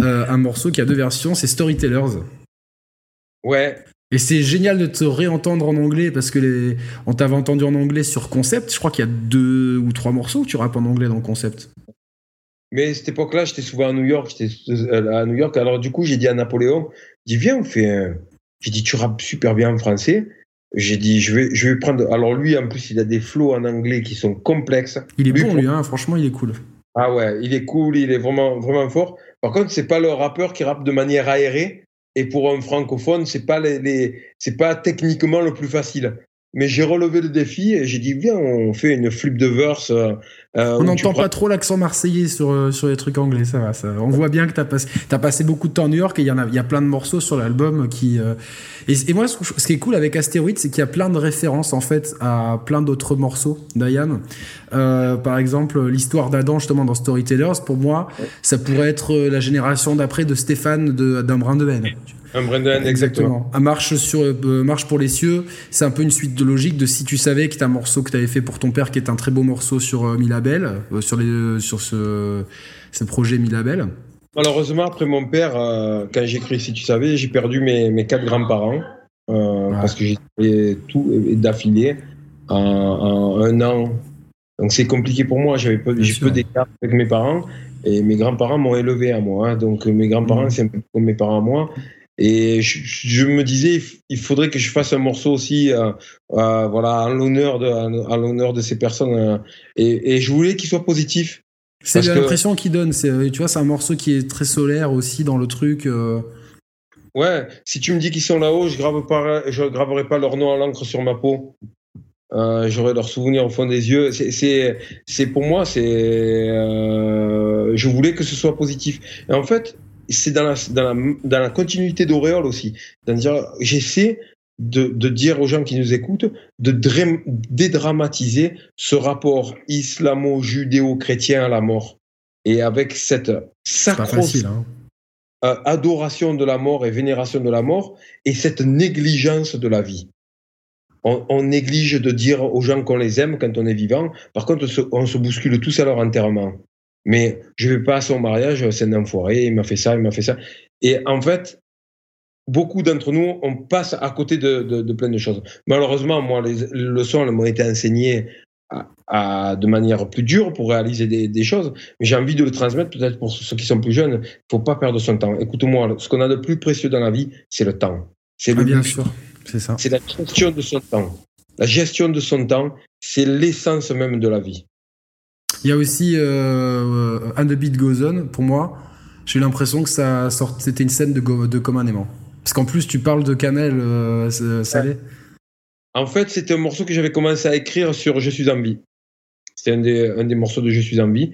euh, un morceau qui a deux versions, c'est Storytellers. Ouais. Et c'est génial de te réentendre en anglais parce que les... on t'avait entendu en anglais sur Concept. Je crois qu'il y a deux ou trois morceaux que tu rappes en anglais dans Concept. Mais à cette époque-là, j'étais souvent à New York. J'étais euh, à New York. Alors du coup, j'ai dit à Napoléon, dis viens, on fait un, j'ai dit, tu rappes super bien en français. J'ai dit, je vais, je vais prendre. Alors lui, en plus, il a des flots en anglais qui sont complexes. Il est bon, lui, hein, franchement, il est cool. Ah ouais, il est cool, il est vraiment, vraiment fort. Par contre, c'est pas le rappeur qui rappe de manière aérée. Et pour un francophone, c'est pas les, les c'est pas techniquement le plus facile. Mais j'ai relevé le défi et j'ai dit, viens, on fait une flip de verse. Euh, euh, on n'entend pas trop l'accent marseillais sur, euh, sur les trucs anglais, ça va. Ça. On voit bien que tu as, passé, as passé beaucoup de temps à New York et il y, en a, y a plein de morceaux sur l'album qui. Et, moi, ce qui est cool avec Astéroïde, c'est qu'il y a plein de références en fait à plein d'autres morceaux d'Ayam. par exemple, l'histoire d'Adam, justement, dans Storytellers, pour moi, ça pourrait être la génération d'après de Stéphane d'un brin de haine. Un Brendan, exactement. Un marche, sur, euh, marche pour les cieux, c'est un peu une suite de logique de si tu savais que t'as un morceau que tu avais fait pour ton père, qui est un très beau morceau sur euh, Milabel, euh, sur, les, sur ce, ce projet Milabel. Malheureusement, après mon père, quand j'écris Si tu savais, j'ai perdu mes, mes quatre grands-parents, parce que j'ai tout d'affilée en, un an. Donc c'est compliqué pour moi, j'avais peu, j'ai peu d'écart avec mes parents. Et mes grands-parents m'ont élevé à moi. Hein. Donc mes grands-parents, mmh. c'est un peu comme mes parents à moi. Et je, me disais, il faudrait que je fasse un morceau aussi, euh, euh, voilà, en l'honneur de, en l'honneur de ces personnes. Euh, et, je voulais qu'il soit positif. C'est l'impression qu'il donne. C'est, tu vois, c'est un morceau qui est très solaire aussi dans le truc. Ouais. Si tu me dis qu'ils sont là-haut, je grave pas, je graverai pas leur nom à l'encre sur ma peau. J'aurai leur souvenir au fond des yeux. C'est, pour moi, c'est, je voulais que ce soit positif. Et en fait, c'est dans la, dans, la, dans la continuité d'Auréole aussi. J'essaie de, de, dire aux gens qui nous écoutent de dédramatiser ce rapport islamo-judéo-chrétien à la mort. Et avec cette sacro hein. euh, adoration de la mort et vénération de la mort et cette négligence de la vie. On, on néglige de dire aux gens qu'on les aime quand on est vivant. Par contre, on se bouscule tous à leur enterrement. Mais je vais pas à son mariage, c'est un enfoiré, il m'a fait ça, il m'a fait ça. Et en fait, beaucoup d'entre nous, on passe à côté de, de, plein de choses. Malheureusement, moi, les, leçons m'ont été enseignées à, de manière plus dure pour réaliser des, choses, mais j'ai envie de le transmettre peut-être pour ceux qui sont plus jeunes. Il faut pas perdre son temps. Écoute-moi, ce qu'on a de plus précieux dans la vie, c'est le temps. C'est ah, bien sûr, c'est ça. C'est la gestion de son temps. La gestion de son temps, c'est l'essence même de la vie. Il y a aussi euh, And the Beat Goes On, pour moi. J'ai eu l'impression que ça sort, c'était une scène de, de Comme un aimant. Parce qu'en plus, tu parles de cannelle euh, salée. En fait, c'était un morceau que j'avais commencé à écrire sur Je suis en vie. C'était un des, un des morceaux de Je suis en vie.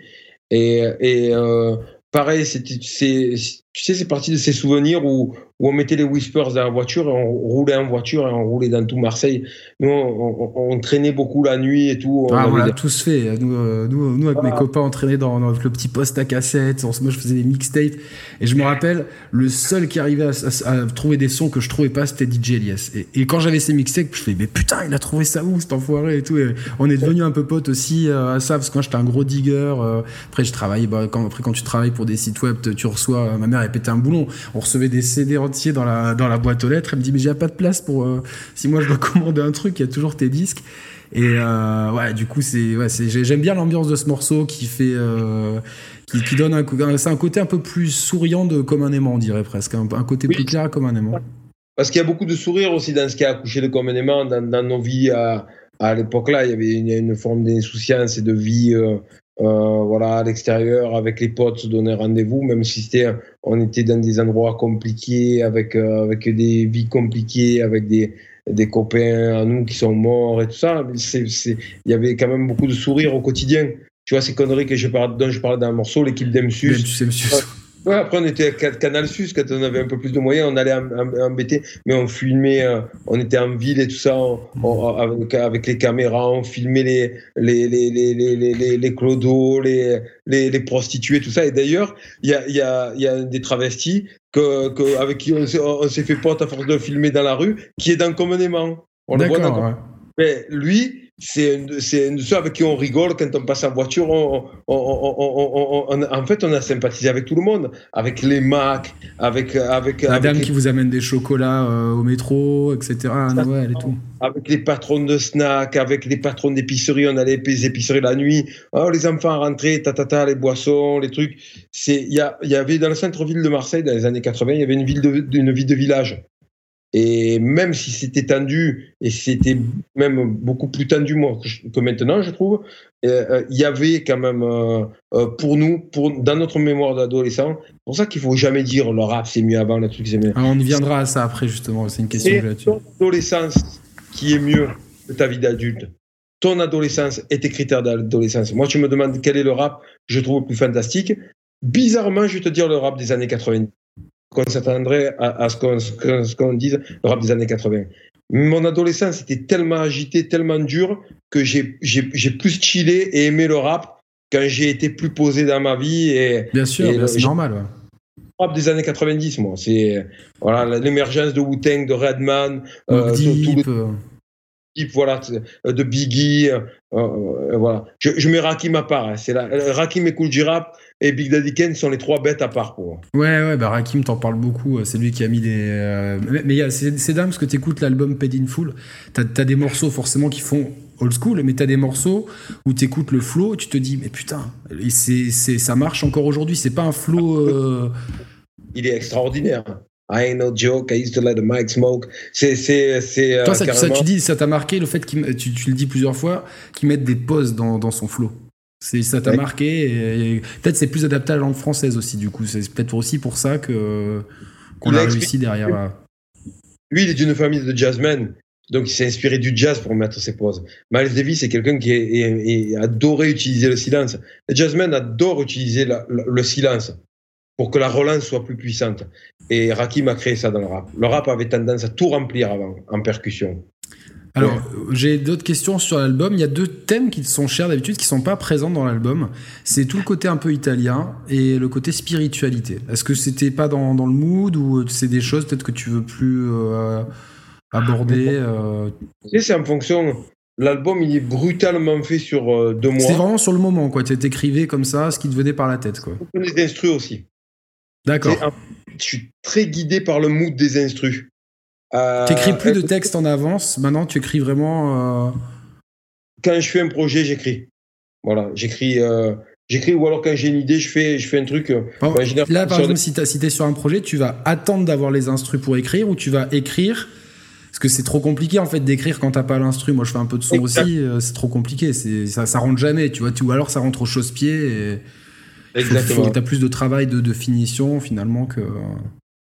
Et, et euh, pareil, c'est, tu sais, c'est parti de ces souvenirs où, où on mettait les whispers dans la voiture et on roulait en voiture et on roulait dans tout Marseille. Nous, on, traînait beaucoup la nuit et tout. On ah, on l'a tous fait. Nous, euh, nous, nous avec mes copains, on traînait dans, le petit poste à cassette. Moi, je faisais des mixtapes. Et je me rappelle, le seul qui arrivait à, trouver des sons que je trouvais pas, c'était DJ Elias. Et, quand j'avais ces mixtapes, je fais, mais putain, il a trouvé ça où, cet enfoiré et tout. on est devenu un peu potes aussi euh, à ça, parce que moi, j'étais un gros digger. Euh, après, je travaillais, bah, quand, après, quand tu travailles pour des sites web, tu reçois, ma mère, elle pétait un boulon. On recevait des CD entiers dans la, dans la boîte aux lettres. Elle me dit, mais j'ai pas de place pour. Euh, si moi je dois commander un truc, il y a toujours tes disques. Et euh, ouais, du coup, c'est, ouais, j'aime bien l'ambiance de ce morceau qui fait. Euh, qui, donne un, c'est un côté un peu plus souriant de Comme un aimant, on dirait presque. Un, côté plus clair comme un aimant. Parce qu'il y a beaucoup de sourires aussi dans ce qui a accouché de Comme un aimant, dans, nos vies à, à l'époque-là. Il y avait une, une forme d'insouciance et de vie euh, voilà, à l'extérieur, avec les potes, se donner rendez-vous, même si c'était, on était dans des endroits compliqués, avec, euh, avec des vies compliquées, avec des, des copains à nous qui sont morts et tout ça. Il y avait quand même beaucoup de sourires au quotidien. Tu vois, ces conneries que je parle, dont je parlais dans un morceau, l'équipe d'Emsus. Ouais, après, on était à Canal Sus, quand on avait un peu plus de moyens, on allait embêter, mais on filmait, euh, on était en ville et tout ça, avec, avec, les caméras, on filmait les, les, les, les, les, les, les clodos, les, les, les prostituées, tout ça. Et d'ailleurs, il y a, y, a, y a des travestis que, que, avec qui on s'est fait pote à force de filmer dans la rue, qui est dans Communément. On le voit dans Mais lui, c'est un, de ceux avec qui on rigole quand on passe en voiture. en fait, on a sympathisé avec tout le monde, avec les Macs, avec. avec La dame qui vous amène des chocolats euh, au métro, etc. à Noël et tout. Avec les patrons de snacks, avec les patrons d'épicerie, on allait les épiceries la nuit. Oh, les enfants rentraient, ta, ta, ta, les boissons, les trucs. Il y, y avait dans le centre-ville de Marseille, dans les années 80, il y avait une ville de, une ville de village. Et même si c'était tendu, et c'était même beaucoup plus tendu moi que maintenant, je trouve, euh, euh, il y avait quand même euh, pour nous, pour, dans notre mémoire d'adolescent, c'est pour ça qu'il faut jamais dire le rap c'est mieux avant, le truc c'est mieux. Ah, on y viendra à ça après justement, c'est une question là-dessus. Ton adolescence qui est mieux que ta vie d'adulte? Ton adolescence et tes critères d'adolescence. Moi, tu me demandes quel est le rap, je trouve le plus fantastique. Bizarrement, je vais te dire le rap des années 90 qu'on s'attendrait à, ce qu'on dise le rap des années 80. Mon adolescence était tellement agitée, tellement dure, que j'ai plus chillé et aimé le rap quand j'ai été plus posé dans ma vie. Et, Bien sûr, c'est normal. Ouais. Le rap des années 90, moi. C'est voilà, l'émergence de Wu-Tang, de Redman, euh, Deep, euh. voilà, de Biggie. Euh, euh, voilà. Je, je, mets Rakim à part. Hein. C'est Rakim et Cool Rap et Big Daddy Kane sont les trois bêtes à part pour moi. Ouais, ouais, bah Rakim, t'en parles beaucoup. Euh, c'est lui qui a mis des. Euh, mais c'est dingue parce que t'écoutes l'album Paid in Full. T'as as des morceaux forcément qui font old school, mais t'as des morceaux où t'écoutes le flow et tu te dis, mais putain, c'est ça marche encore aujourd'hui. C'est pas un flow. Euh, Il est extraordinaire. I ain't no joke, I used to let the mic smoke. C'est, c'est, c'est. Euh, Toi, ça, ça, tu dis, ça t'a marqué le fait qu'il, tu, tu, le dis plusieurs fois, qu'il mette des pauses dans, dans son flow. C'est, ça t'a marqué. Et, peut-être c'est plus adapté à la langue française aussi, du coup. C'est peut-être aussi pour ça que, qu'on a, réussi derrière. Lui, il est d'une famille de jazzmen. Donc, il s'est inspiré du jazz pour mettre ses pauses. Miles Davis, c'est quelqu'un qui est, adoré utiliser le silence. Les jazzmen adorent utiliser le silence pour que la relance soit plus puissante. Et Rakim a créé ça dans le rap. Le rap avait tendance à tout remplir avant, en percussion. Alors, j'ai d'autres questions sur l'album. Il y a deux thèmes qui te sont chers d'habitude, qui sont pas présents dans l'album. C'est tout le côté un peu italien et le côté spiritualité. Est-ce que c'était pas dans, dans, le mood ou c'est des choses peut-être que tu veux plus euh, aborder euh... C'est en fonction. L'album, il est brutalement fait sur euh, deux mois. C'est vraiment sur le moment, quoi. Tu écrivais comme ça, ce qui te venait par la tête, quoi. Les instrus aussi. D'accord. Je suis très guidé par le mood des instrus. Euh, T'écris plus de texte en avance. Maintenant, tu écris vraiment. Euh, quand je fais un projet, j'écris. Voilà, j'écris. Euh, j'écris ou alors quand j'ai une idée, je fais, je fais un truc. là, par exemple, si tu es sur un projet, tu vas attendre d'avoir les instrus pour écrire ou tu vas écrire parce que c'est trop compliqué en fait d'écrire quand t'as pas l'instru. Moi, je fais un peu de son aussi. c'est trop compliqué. Ça, ça rentre jamais. Tu vois, ou alors ça rentre au chausse-pied. Et... Exactement. Tu as plus de travail de, de, finition finalement que.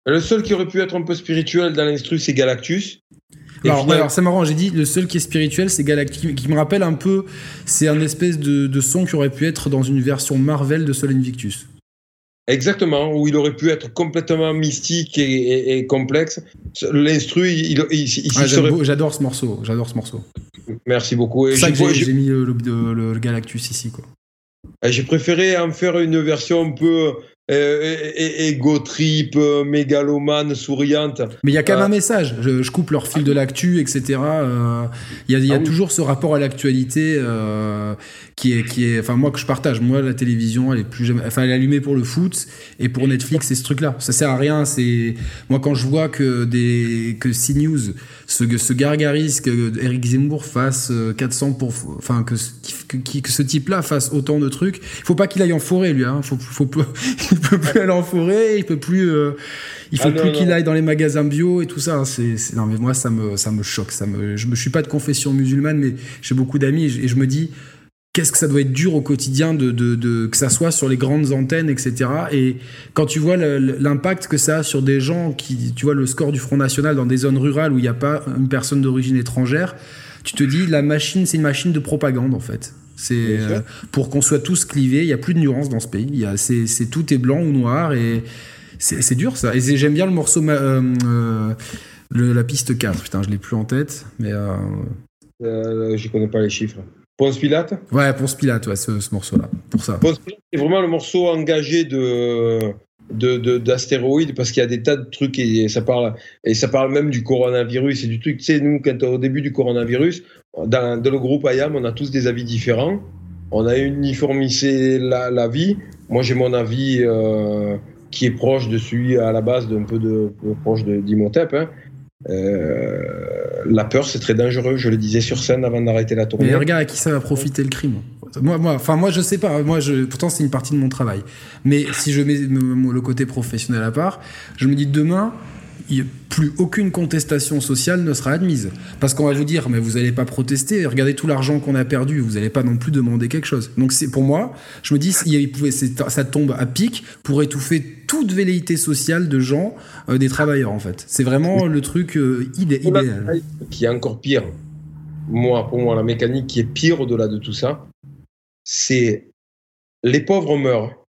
Le seul qui aurait pu être un peu spirituel dans l'instru, c'est Galactus. alors, alors c'est marrant, j'ai dit le seul qui est spirituel, c'est Galactus, qui me rappelle un peu, c'est un espèce de, de, son qui aurait pu être dans une version Marvel de Sol Invictus. Exactement, où il aurait pu être complètement mystique et, et, complexe. L'instru, il, il, ah, J'adore ce morceau, j'adore ce morceau. Merci beaucoup. C'est ça que j'ai mis le, le, Galactus ici, quoi. J'ai préféré en faire une version un peu égo trip, mégalomane, souriante. Mais il y a quand même un message. Je, coupe leur fil de l'actu, etc. Il y a, ah toujours ce rapport à l'actualité euh, qui est, qui est, enfin moi que je partage. Moi, la télévision, elle est plus jamais, enfin elle est allumée pour le foot et pour Netflix, c'est ce truc-là. Ça sert à rien. C'est moi quand je vois que des que CNews se, se gargarise que Eric Zemmour fasse 400 euh, pour, enfin que, que, que ce type-là fasse autant de trucs. Il faut pas qu'il aille en forêt, lui. Hein. Faut, faut, il peut plus aller en forêt, il peut plus, euh, il faut ah plus qu'il aille dans les magasins bio et tout ça. Hein. C'est, non mais moi ça me, ça me choque. Ça me, je me suis pas de confession musulmane, mais j'ai beaucoup d'amis et je, me dis qu'est-ce que ça doit être dur au quotidien de, de, de, que ça soit sur les grandes antennes, etc. Et quand tu vois l'impact que ça a sur des gens qui, tu vois le score du Front National dans des zones rurales où il n'y a pas une personne d'origine étrangère, tu te dis la machine, c'est une machine de propagande en fait. C'est euh, pour qu'on soit tous clivés. Il y a plus de nuances dans ce pays. Il y a, c'est, c'est tout est blanc ou noir et c'est, dur ça. Et j'aime bien le morceau, euh, euh, le, la piste 4. Putain, je l'ai plus en tête, mais. Euh, je connais pas les chiffres. Ponce Pilate Ouais, Ponce Pilate, ouais, ce, ce morceau-là, pour ça. Ponce Pilate, c'est vraiment le morceau engagé de d'astéroïdes de, parce qu'il y a des tas de trucs et ça parle et ça parle même du coronavirus et du truc tu sais nous quand au début du coronavirus dans, le groupe IAM on a tous des avis différents on a uniformisé la, la vie moi j'ai mon avis euh, qui est proche de celui à la base d'un peu de, proche de d'Imhotep hein. Euh, la peur c'est très dangereux je le disais sur scène avant d'arrêter la tournée mais regarde à qui ça va profiter le crime moi, moi, enfin, moi, je sais pas. Moi, pourtant, c'est une partie de mon travail. Mais si je mets le côté professionnel à part, je me dis demain, plus aucune contestation sociale ne sera admise. Parce qu'on va vous dire, mais vous n'allez pas protester, regardez tout l'argent qu'on a perdu, vous n'allez pas non plus demander quelque chose. Donc c'est pour moi, je me dis, ça tombe à pic pour étouffer toute velléité sociale de gens, euh, des travailleurs en fait. C'est vraiment le truc euh, idéal. Qui est encore pire, moi, pour moi, la mécanique qui est pire au-delà de tout ça, c'est les pauvres meurent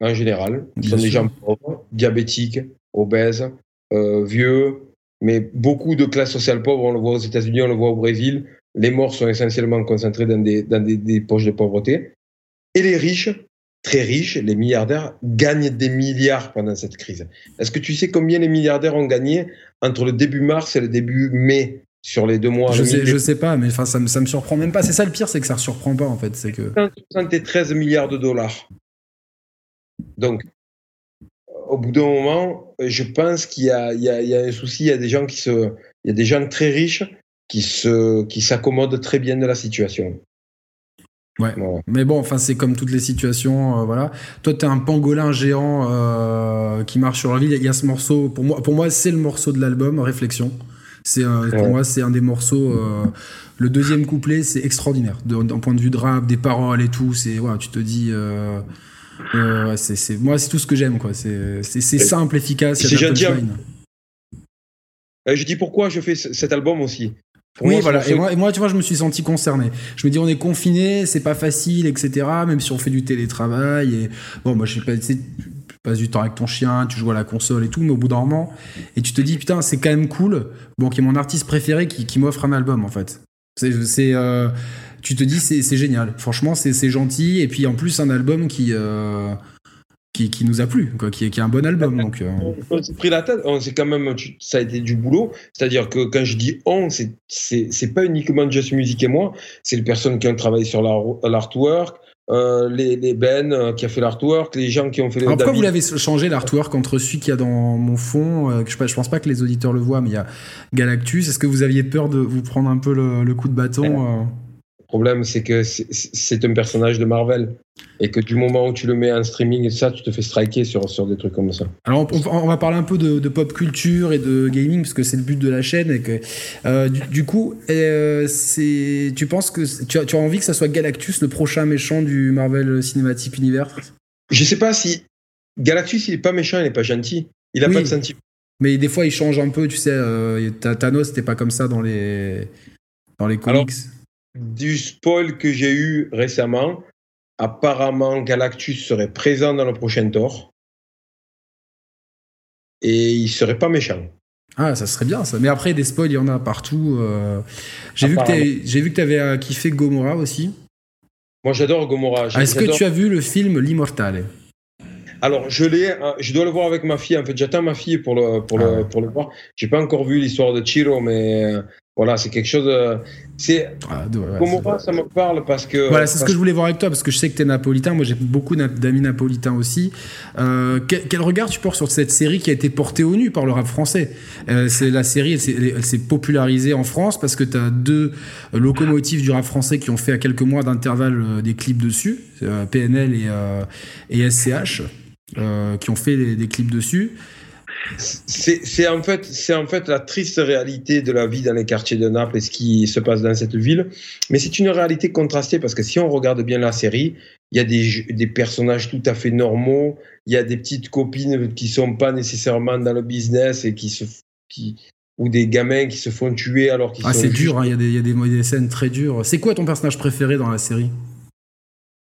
en général. Ce sont des gens pauvres, diabétiques, obèses, euh, vieux, mais beaucoup de classes sociales pauvres. On le voit aux États-Unis, on le voit au Brésil. Les morts sont essentiellement concentrés dans des, dans des, poches de pauvreté. Et les riches, très riches, les milliardaires, gagnent des milliards pendant cette crise. Est-ce que tu sais combien les milliardaires ont gagné entre le début mars et le début mai sur les deux mois. Je sais, je sais pas, mais enfin, ça me, ça me surprend même pas. C'est ça le pire, c'est que ça ne surprend pas en fait. C'est que 13 milliards de dollars. Donc, au bout d'un moment, je pense qu'il y a, y, y un souci. Il y a des gens qui se, il y a des gens très riches qui se, qui s'accommodent très bien de la situation. Ouais. Mais bon, enfin, c'est comme toutes les situations, voilà. Toi, t'es un pangolin géant qui marche sur la ville. Il y a ce morceau. Pour moi, pour moi, c'est le morceau de l'album. Réflexion. C'est pour moi, c'est un des morceaux. le deuxième couplet, c'est extraordinaire. D'un point de vue de rap, des paroles et tout. C'est voilà, tu te dis. C'est moi, c'est tout ce que j'aime, quoi. C'est simple, efficace. C'est gentil. Je dis pourquoi je fais cet album aussi oui, voilà. Et moi, et moi, tu vois, je me suis senti concerné. Je me dis, on est confiné, c'est pas facile, etc. Même si on fait du télétravail. Et bon, moi, je sais pas, tu passes du temps avec ton chien, tu joues à la console et tout, mais au bout d'un moment, et tu te dis, putain, c'est quand même cool. Bon, qui est mon artiste préféré qui, qui m'offre un album, en fait. C'est, euh, tu te dis, c'est, génial. Franchement, c'est, gentil. Et puis, en plus, un album qui. Euh, qui, nous a plu, quoi, qui, qui est un bon album. Donc, euh. On s'est pris la tête, c'est quand même, ça a été du boulot. C'est-à-dire que quand je dis on, c'est pas uniquement Just Music et moi, c'est les personnes qui ont travaillé sur l'artwork, euh, les, les, Ben qui a fait l'artwork, les gens qui ont fait les. Alors pourquoi vous l'avez changé l'artwork entre celui qu'il y a dans mon fond je, je, pense pas que les auditeurs le voient, mais il y a Galactus. Est-ce que vous aviez peur de vous prendre un peu le, coup de bâton problème, c'est que c'est un personnage de Marvel. Et que du moment où tu le mets en streaming et ça, tu te fais striker sur, sur des trucs comme ça. Alors, on, va parler un peu de, pop culture et de gaming, parce que c'est le but de la chaîne. Et que, euh, du, coup, euh, tu penses que tu as, tu as, envie que ça soit Galactus, le prochain méchant du Marvel Cinematic Universe? Je sais pas si. Galactus, il est pas méchant, il est pas gentil. Il a pas de sentiment. Mais des fois, il change un peu, tu sais. Euh, Thanos, c'était pas comme ça dans les, dans les comics du spoil que j'ai eu récemment, apparemment Galactus serait présent dans le prochain Thor. Et il serait pas méchant. Ah, ça serait bien ça. Mais après, des spoils, il y en a partout. Euh. J'ai vu que tu avais euh, kiffé Gomorrah aussi. Moi, j'adore Gomorrah. Est-ce que tu as vu le film L'Immortal? Alors, je l'ai, euh, je dois le voir avec ma fille. En fait, j'attends ma fille pour le, pour le, ah pour le voir. J'ai pas encore vu l'histoire de Chiro, mais voilà, c'est quelque chose. c'est ah, comment ça me parle parce que. Voilà, c'est ce que je voulais voir avec toi parce que je sais que tu es napolitain. Moi, j'ai beaucoup d'amis napolitains aussi. Euh, quel, regard tu portes sur cette série qui a été portée au nu par le rap français? Euh, C'est la série, elle s'est popularisée en France parce que tu as deux locomotives du rap français qui ont fait à quelques mois d'intervalle euh, des clips dessus, PNL et, et SCH, qui ont fait des clips dessus. C'est en, fait, en fait la triste réalité de la vie dans les quartiers de Naples et ce qui se passe dans cette ville. Mais c'est une réalité contrastée parce que si on regarde bien la série, il y a des, des, personnages tout à fait normaux, il y a des petites copines qui sont pas nécessairement dans le business et qui se. Qui, ou des gamins qui se font tuer alors qu'ils ah, c'est dur, hein, il y, y, a des scènes très dures. C'est quoi ton personnage préféré dans la série?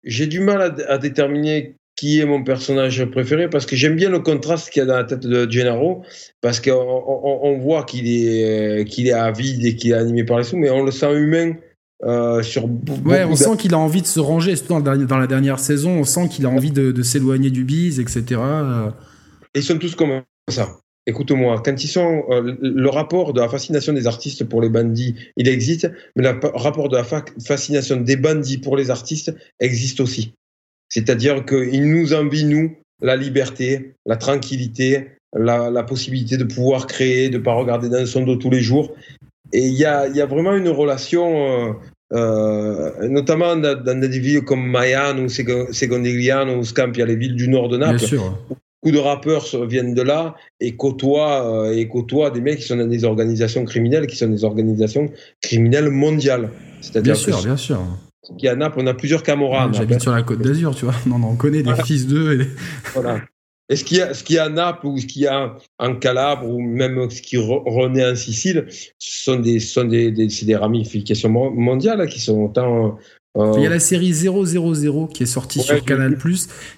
J'ai du mal à, à déterminer qui est mon personnage préféré parce que j'aime bien le contraste qu'il y a dans la tête de Gennaro parce qu'on on, voit qu'il est, qu'il est avide et qu'il est animé par les sous, mais on le sent humain. Euh, sur ouais, on sent qu'il a envie de se ranger, surtout dans, la dernière saison, on sent qu'il a envie de, s'éloigner du bise, etc. Et ils sont tous comme ça. Écoute-moi, quand ils sont, euh, le rapport de la fascination des artistes pour les bandits, il existe, mais le rapport de la fascination des bandits pour les artistes existe aussi. C'est-à-dire qu'il nous envie, nous, la liberté, la tranquillité, la, possibilité de pouvoir créer, de ne pas regarder dans son dos tous les jours. Et il y a, y a, vraiment une relation, euh, euh, notamment dans, des villes comme Mayan ou Segondigliano ou Scamp, il y a les villes du nord de Naples. Beaucoup de rappeurs viennent de là et côtoient, euh, et côtoient des mecs qui sont dans des organisations criminelles, qui sont des organisations criminelles mondiales. C'est-à-dire bien sûr, bien sûr qui à Naples, on a plusieurs Camoranes. J'habite sur la côte d'Azur, tu vois. Non, non, on connaît des fils d'eux. Et... Voilà. Et ce qu'il y, a, ce qu'il y a à Naples ou ce qu'il y a en Calabre ou même ce qui renaît en Sicile, ce sont des, sont des, des, des ramifications mondiales qui sont autant. Euh, Il y a la série 000 qui est sortie sur Canal+,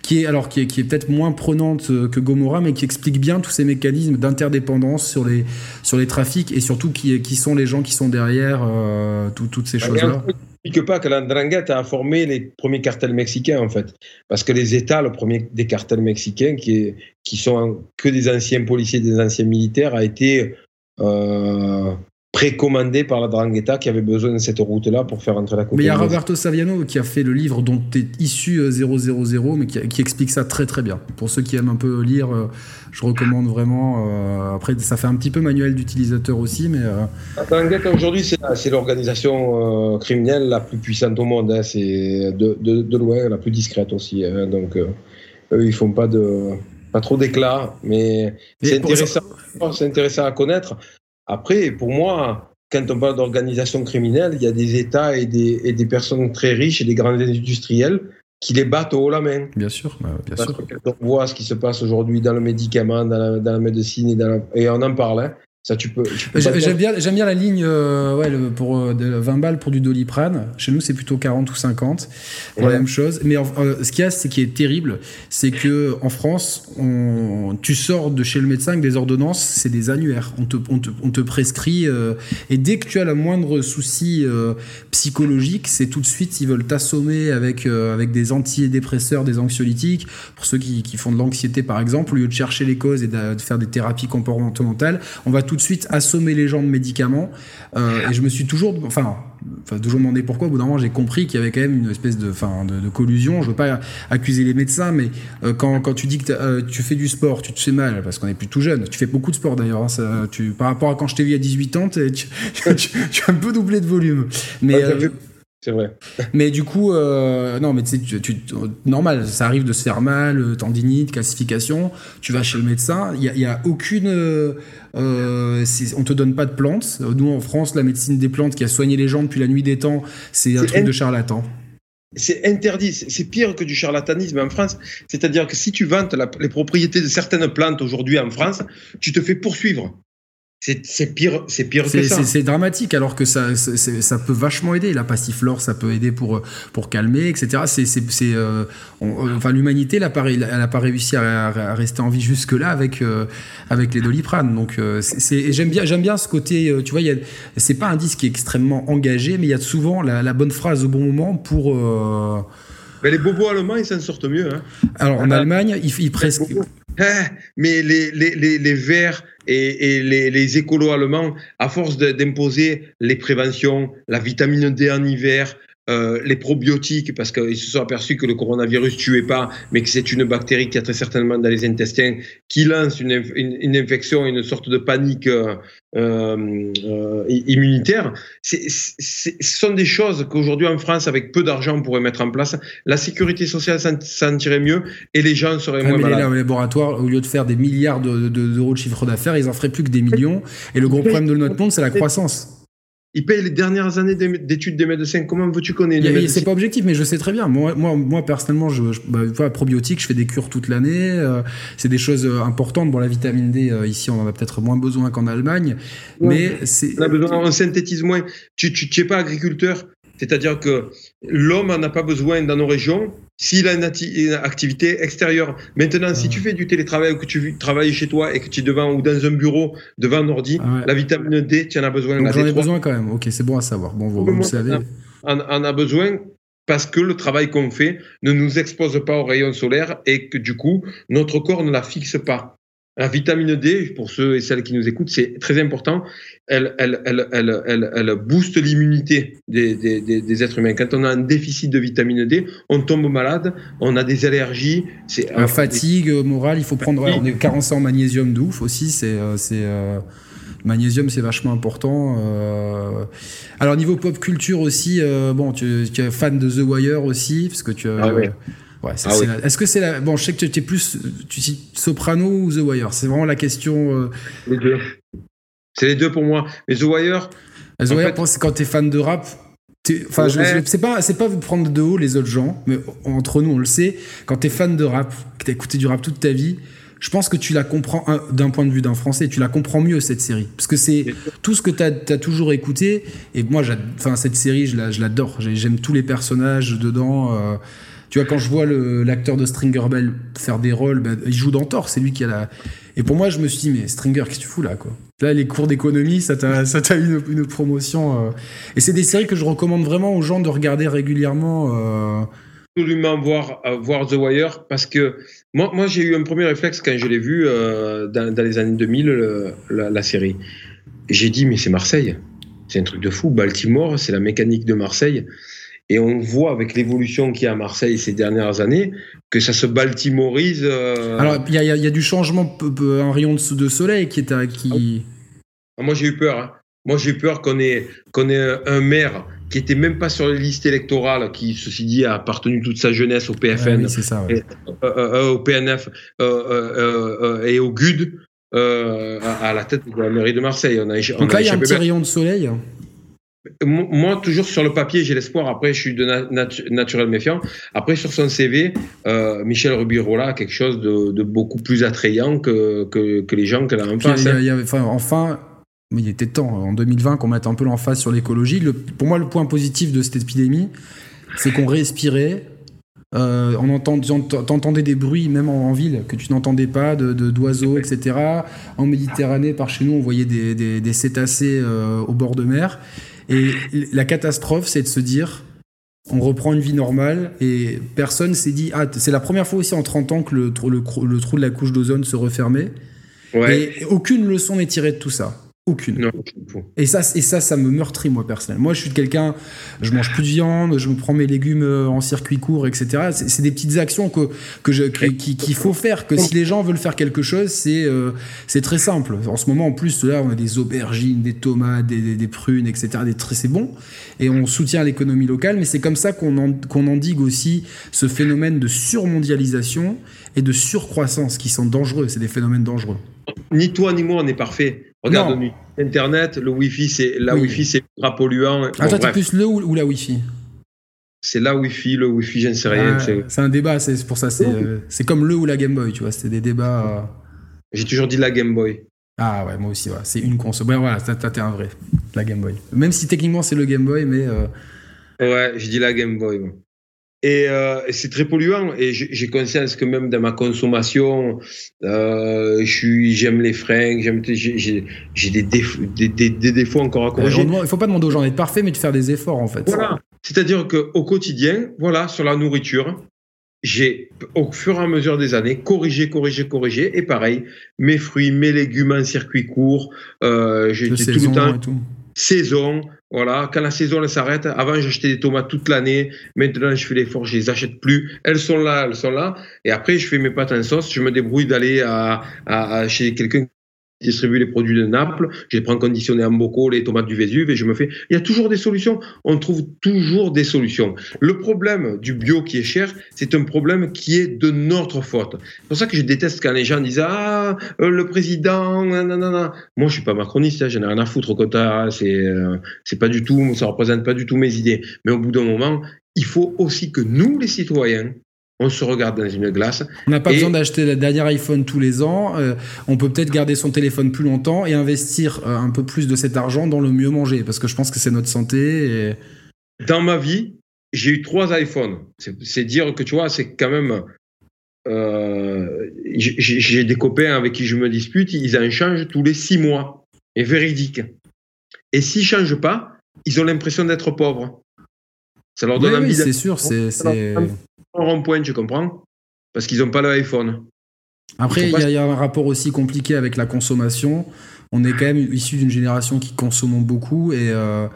qui est alors qui est, qui est peut-être moins prenante euh, que Gomorrah, mais qui explique bien tous ces mécanismes d'interdépendance sur les sur les trafics et surtout qui, qui sont les gens qui sont derrière euh, toutes ces bah, choses-là n'explique pas que l'Andrangheta a formé les premiers cartels mexicains, en fait. Parce que les États, le premier des cartels mexicains, qui, qui sont que des anciens policiers, des anciens militaires, a été, euh, précommandé par la Drangheta qui avait besoin de cette route-là pour faire entrer la Coupe. Mais il y a Roberto Saviano qui a fait le livre dont est issu 000, euh, mais qui, explique ça très très bien. Pour ceux qui aiment un peu lire, euh, je recommande vraiment. Euh, après, ça fait un petit peu manuel d'utilisateur aussi, mais. La Drangheta aujourd'hui, c'est l'organisation criminelle la plus puissante au monde. Hein. C'est de, de, loin la plus discrète aussi. Hein. Donc, eux, ils font pas de pas trop d'éclat, mais c'est intéressant, c'est intéressant à connaître. Après, pour moi, quand on parle d'organisation criminelle, il y a des États et des, et des, personnes très riches et des grands industriels qui les battent au haut la main. Bien sûr, bah, bien sûr. quand on voit ce qui se passe aujourd'hui dans le médicament, dans la, dans la médecine et, dans et on en parlait, hein, ça, tu peux. J'aime bien, j'aime bien la ligne euh, ouais, pour euh, de 20 balles pour du doliprane. Chez nous, c'est plutôt 40 ou 50 pour la même chose. Mais euh, ce qu'il y a, c'est qui est terrible, c'est que en France, on, tu sors de chez le médecin avec des ordonnances, c'est des annuaires. On te, on te, on te prescrit et dès que tu as le moindre souci psychologique, c'est tout de suite ils veulent t'assommer avec avec des antidépresseurs, des anxiolytiques. Pour ceux qui, qui font de l'anxiété, par exemple, au lieu de chercher les causes et de, de faire des thérapies comportementales, on va tout de suite assommer les gens de médicaments. Euh, et je me suis toujours, enfin, enfin toujours demandé pourquoi. Au bout d'un moment, j'ai compris qu'il y avait quand même une espèce de, enfin, de, collusion. Je veux pas accuser les médecins, mais euh, quand, quand, tu dis que euh, tu fais du sport, tu te fais mal parce qu'on est plus tout jeune. Tu fais beaucoup de sport d'ailleurs. Hein, tu, par rapport à quand je t'ai vu à 18 ans, tu, tu, as un peu doublé de volume. Mais c'est vrai. mais du coup, euh, non, mais tu, tu, normal, ça arrive de se faire mal, euh, tendinite, calcification. Tu vas chez le médecin, il n'y a, y a, aucune. Euh, on te donne pas de plantes. Nous, en France, la médecine des plantes qui a soigné les gens depuis la nuit des temps, c'est un truc de charlatan. C'est interdit, c'est pire que du charlatanisme en France. C'est-à-dire que si tu vantes les propriétés de certaines plantes aujourd'hui en France, tu te fais poursuivre. C'est pire, c'est pire que ça. C'est dramatique, alors que ça, ça peut vachement aider. La passiflore, ça peut aider pour pour calmer, etc. C'est, euh, enfin l'humanité, elle n'a pas, réussi à, rester en vie jusque là avec euh, avec les doliprane. Donc euh, c'est, j'aime bien, j'aime bien ce côté. Tu vois, c'est pas un disque qui est extrêmement engagé, mais il y a souvent la, bonne phrase au bon moment pour. Mais les bobos allemands, ils s'en sortent mieux. Hein. Alors en Allemagne, ils, ils presque. Eh, mais les, les, les, les verts et, et les, les, écolos allemands, à force d'imposer les préventions, la vitamine D en hiver, euh, les probiotiques, parce qu'ils se sont aperçus que le coronavirus tuait pas, mais que c'est une bactérie qui a très certainement dans les intestins, qui lance une, une, une infection, une sorte de panique euh, euh, immunitaire. ce sont des choses qu'aujourd'hui en France, avec peu d'argent, on pourrait mettre en place. La sécurité sociale s'en tirait mieux et les gens seraient moins malades. Les laboratoires, au lieu de faire des milliards d'euros de, de, de, chiffre d'affaires, ils en feraient plus que des millions. Et le gros problème de notre monde, c'est la croissance. Ils payent les dernières années d'études des médecins. Comment veux-tu connaître C'est pas objectif, mais je sais très bien. Moi, moi, moi personnellement, je, je bah, probiotiques, je fais des cures toute l'année. Euh, c'est des choses euh, importantes. Bon, la vitamine D, euh, ici, on en a peut-être moins besoin qu'en Allemagne. mais c'est. On, on synthétise moins. Tu, tu, tu es pas agriculteur. C'est-à-dire que l'homme n'en a pas besoin dans nos régions s'il a une, activité extérieure. Maintenant, si tu fais du télétravail ou que tu travailles chez toi et que tu es devant ou dans un bureau, devant un ordi, ah la vitamine D, tu en as besoin. J'en ai besoin quand même. Ok, c'est bon à savoir. Bon, vous, savez. On en a besoin parce que le travail qu'on fait ne nous expose pas aux rayons solaires et que du coup, notre corps ne la fixe pas. La vitamine D, pour ceux et celles qui nous écoutent, c'est très important. Elle, elle, elle, elle, elle booste l'immunité des, des, des, êtres humains. Quand on a un déficit de vitamine D, on tombe malade, on a des allergies. C'est un fatigue morale. Il faut prendre. on est carencé en magnésium d'ouf aussi. C'est euh, c'est euh, magnésium, c'est vachement important. Euh... Alors niveau pop culture aussi, euh, bon, tu, tu, es fan de The Wire aussi, parce que tu. Ah Ouais, ah Est-ce que c'est la. Bon, je sais que tu es plus. Tu cites Soprano ou The Wire? C'est vraiment la question. Euh, les deux. C'est les deux pour moi. Mais The Wire. The Wire, c'est quand tu es fan de rap. Enfin, c'est pas, c'est pas vous prendre de haut les autres gens, mais entre nous, on le sait. Quand tu es fan de rap, que tu as écouté du rap toute ta vie, je pense que tu la comprends d'un point de vue d'un Français, tu la comprends mieux cette série. Parce que c'est tout ce que tu as, as, toujours écouté. Et moi, enfin, cette série, je l'adore. J'aime tous les personnages dedans. Euh, tu vois, quand je vois l'acteur de Stringer Bell faire des rôles, ben, il joue dans Thor, c'est lui qui a la. Et pour moi, je me suis dit, mais Stringer, qu'est-ce que tu fous là, quoi? Là, les cours d'économie, ça t'a une, une, promotion. Euh. Et c'est des séries que je recommande vraiment aux gens de regarder régulièrement. Euh... Absolument voir, euh, voir The Wire parce que moi, moi j'ai eu un premier réflexe quand je l'ai vu euh, dans, les années 2000, la, la série j'ai dit, mais c'est Marseille. C'est un truc de fou. Baltimore, c'est la mécanique de Marseille. Et on voit avec l'évolution qu'il y a à Marseille ces dernières années que ça se baltimorise. Euh, Alors, il y, y, a du changement, un rayon de soleil qui est à, qui. Ah, moi, j'ai eu peur. Hein. Moi, j'ai eu peur qu'on ait, qu'on ait un maire qui était même pas sur les listes électorales, qui, ceci dit, a appartenu toute sa jeunesse au PFN, ça, et, euh, euh, au PNF et au GUD, à, la tête de la mairie de Marseille. On a, Donc là, il y a un petit rayon de soleil. Moi, toujours sur le papier, j'ai l'espoir. Après, je suis de naturel méfiant. Après, sur son CV, euh, Michel Rubirola a quelque chose de, beaucoup plus attrayant que, que, les gens qu'elle a en face. enfin, enfin, il était temps, en 2020, qu'on mette un peu l'emphase sur l'écologie. Pour moi, le point positif de cette épidémie, c'est qu'on respirait. Euh, on entendait des bruits, même en, ville, que tu n'entendais pas, de, d'oiseaux, etc. En Méditerranée, par chez nous, on voyait des, des, cétacés euh, au bord de mer. Et la catastrophe, c'est de se dire, on reprend une vie normale et personne s'est dit, ah, c'est la première fois aussi en 30 ans que le, le, le trou de la couche d'ozone se refermait. Et aucune leçon n'est tirée de tout ça. Aucune. et ça, et ça, ça me meurtrit moi personnellement. Moi, je suis quelqu'un, je mange plus de viande, je me prends mes légumes euh, en circuit court, etc. C'est des petites actions que que je qu'il faut faire. Que si les gens veulent faire quelque chose, c'est euh, c'est très simple. En ce moment, en plus, là, on a des aubergines, des tomates, des, des, prunes, etc. Des c'est bon. Et on soutient l'économie locale, mais c'est comme ça qu'on qu'on endigue aussi ce phénomène de surmondialisation et de surcroissance qui sont dangereux. C'est des phénomènes dangereux. Ni toi ni moi on est parfait. Regarde Internet, le Wi-Fi, c'est la Wi-Fi, c'est ultra polluant. Bon, plus le ou, la Wi-Fi? C'est la Wi-Fi, le Wi-Fi, je ne sais rien. Ah, c'est un débat, c'est pour ça. Euh, c'est comme le ou la Game Boy, tu vois. C'est des débats. Euh. J'ai toujours dit la Game Boy. Ah ouais, moi aussi, ouais. c'est une console. Ouais, voilà, t'es un vrai, la Game Boy. Même si techniquement c'est le Game Boy, mais. Euh, ouais, je dis la Game Boy. Euh, et, c'est très polluant. Et j'ai conscience que même dans ma consommation, euh, j'aime les fringues, j'ai des, des, des, défauts encore à euh, corriger. Il ne faut pas demander aux gens d'être parfaits, mais de faire des efforts en fait. Voilà. C'est-à-dire qu'au quotidien, voilà, sur la nourriture, j'ai, au fur et à mesure des années, corrigé, corrigé, corrigé. Et pareil, mes fruits, mes légumes en circuit court, euh, j'ai tout le temps. Saison, voilà, quand la saison s'arrête, avant j'achetais des tomates toute l'année, maintenant je fais l'effort, je les achète plus. Elles sont là, elles sont là. Et après je fais mes pâtes en sauce, je me débrouille d'aller à, à, chez quelqu'un distribue les produits de Naples, je les prends conditionnés en bocaux, les tomates du Vésuve, et je me fais. Il y a toujours des solutions. On trouve toujours des solutions. Le problème du bio qui est cher, c'est un problème qui est de notre faute. C'est pour ça que je déteste quand les gens disent Ah, euh, le président, nanana. Moi, je suis pas macroniste, hein, j'en ai rien à foutre au quota. C'est, euh, c'est pas du tout, ça représente pas du tout mes idées. Mais au bout d'un moment, il faut aussi que nous, les citoyens, on se regarde dans une glace. On n'a pas besoin d'acheter la dernière iPhone tous les ans. Euh, on peut peut-être garder son téléphone plus longtemps et investir euh, un peu plus de cet argent dans le mieux manger, parce que je pense que c'est notre santé. Dans ma vie, j'ai eu trois iPhones. C'est dire que tu vois, c'est quand même. Euh, j'ai des copains avec qui je me dispute, ils en changent tous les six mois. Et véridique. Et s'ils ne changent pas, ils ont l'impression d'être pauvres. Ça leur donne oui, oui, c'est sûr. C'est rond-point, je comprends, parce qu'ils n'ont pas l'iPhone. Après, il y, a un rapport aussi compliqué avec la consommation. On est quand même issu d'une génération qui consomme beaucoup et, euh,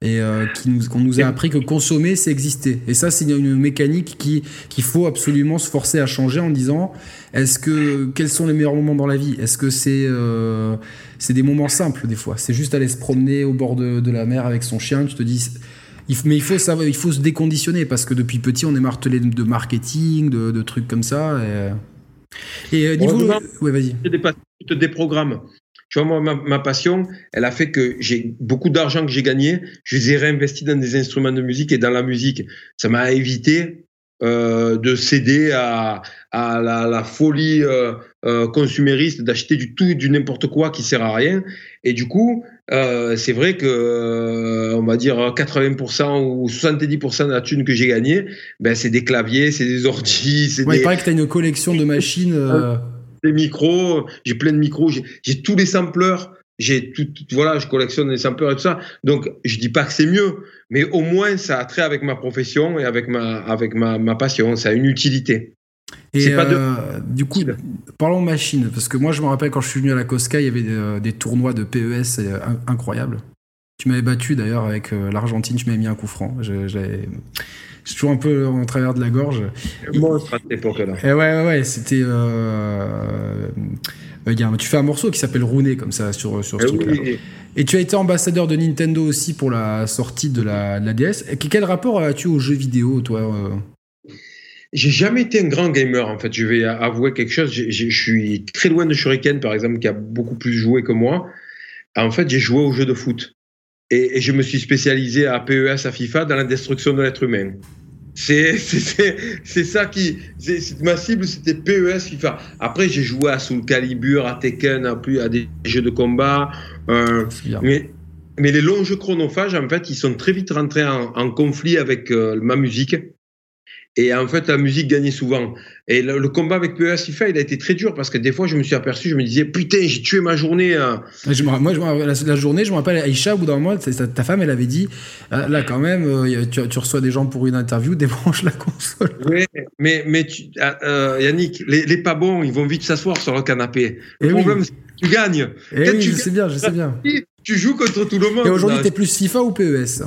et euh, qui nous, qu'on nous a appris que consommer, c'est exister. Et ça, c'est une mécanique qui, qu'il faut absolument se forcer à changer en disant est-ce que quels sont les meilleurs moments dans la vie? Est-ce que c'est euh, c'est des moments simples des fois? C'est juste aller se promener au bord de, de la mer avec son chien. Tu te dis mais il faut savoir, il faut se déconditionner parce que depuis petit, on est martelé de marketing, de, trucs comme ça. Et, et euh, niveau, ouais, vas-y. Des, des programmes. Tu vois, moi, ma, passion, elle a fait que j'ai beaucoup d'argent que j'ai gagné, je les ai réinvestis dans des instruments de musique et dans la musique. Ça m'a évité euh, de céder à, à la, folie euh, euh, consumériste, d'acheter du tout et du n'importe quoi qui sert à rien. Et du coup, c'est vrai que, on va dire 80% ou 70% de la thune que j'ai gagnée, ben, c'est des claviers, c'est des. Ouais, des... Il paraît que tu as une collection de machines. Des micros, j'ai plein de micros, j'ai tous les sampleurs j'ai tout, voilà, je collectionne les sampleurs et tout ça. Donc, je dis pas que c'est mieux, mais au moins, ça a trait avec ma profession et avec ma, avec ma, ma passion. Ça a une utilité. Et du coup, parlons machine, parce que moi je me rappelle quand je suis venu à la Cosca, il y avait des, tournois de PES incroyables. Tu m'avais battu d'ailleurs avec l'Argentine, tu m'avais mis un coup franc. J'ai toujours un peu en travers de la gorge. Monstre à cette époque-là. Et ouais, ouais, c'était. Tu fais un morceau qui s'appelle Rouné comme ça sur, sur ce eh truc-là. Et tu as été ambassadeur de Nintendo aussi pour la sortie de la, DS. quel rapport as-tu aux jeux vidéo, toi euh? J'ai jamais été un grand gamer, en fait. Je vais avouer quelque chose. Je suis très loin de Shuriken, par exemple, qui a beaucoup plus joué que moi. En fait, j'ai joué aux jeux de foot. Et, et, je me suis spécialisé à PES, à FIFA, dans la destruction de l'être humain. C'est ça qui. Ma cible, c'était PES, FIFA. Après, j'ai joué à Soul Calibur, à Tekken, à, plus, à des jeux de combat. Euh, mais, mais les longs jeux chronophages, en fait, ils sont très vite rentrés en, conflit avec euh, ma musique. Et en fait, la musique gagnait souvent. Et le, combat avec PES FIFA, il a été très dur parce que des fois, je me suis aperçu, je me disais, putain, j'ai tué ma journée. Euh. moi, je, la, journée, je me rappelle, Aïcha, au bout d'un mois, ta femme, elle avait dit, ah, là, quand même, euh, tu, reçois des gens pour une interview, débranche la console. Oui, mais, mais tu, ah, euh, Yannick, les, pas bons, ils vont vite s'asseoir sur le canapé. Le eh problème, c'est que tu gagnes. Et eh oui, je sais bien, je sais bien. Tu joues contre tout le monde. Et aujourd'hui, tu es plus FIFA ou PES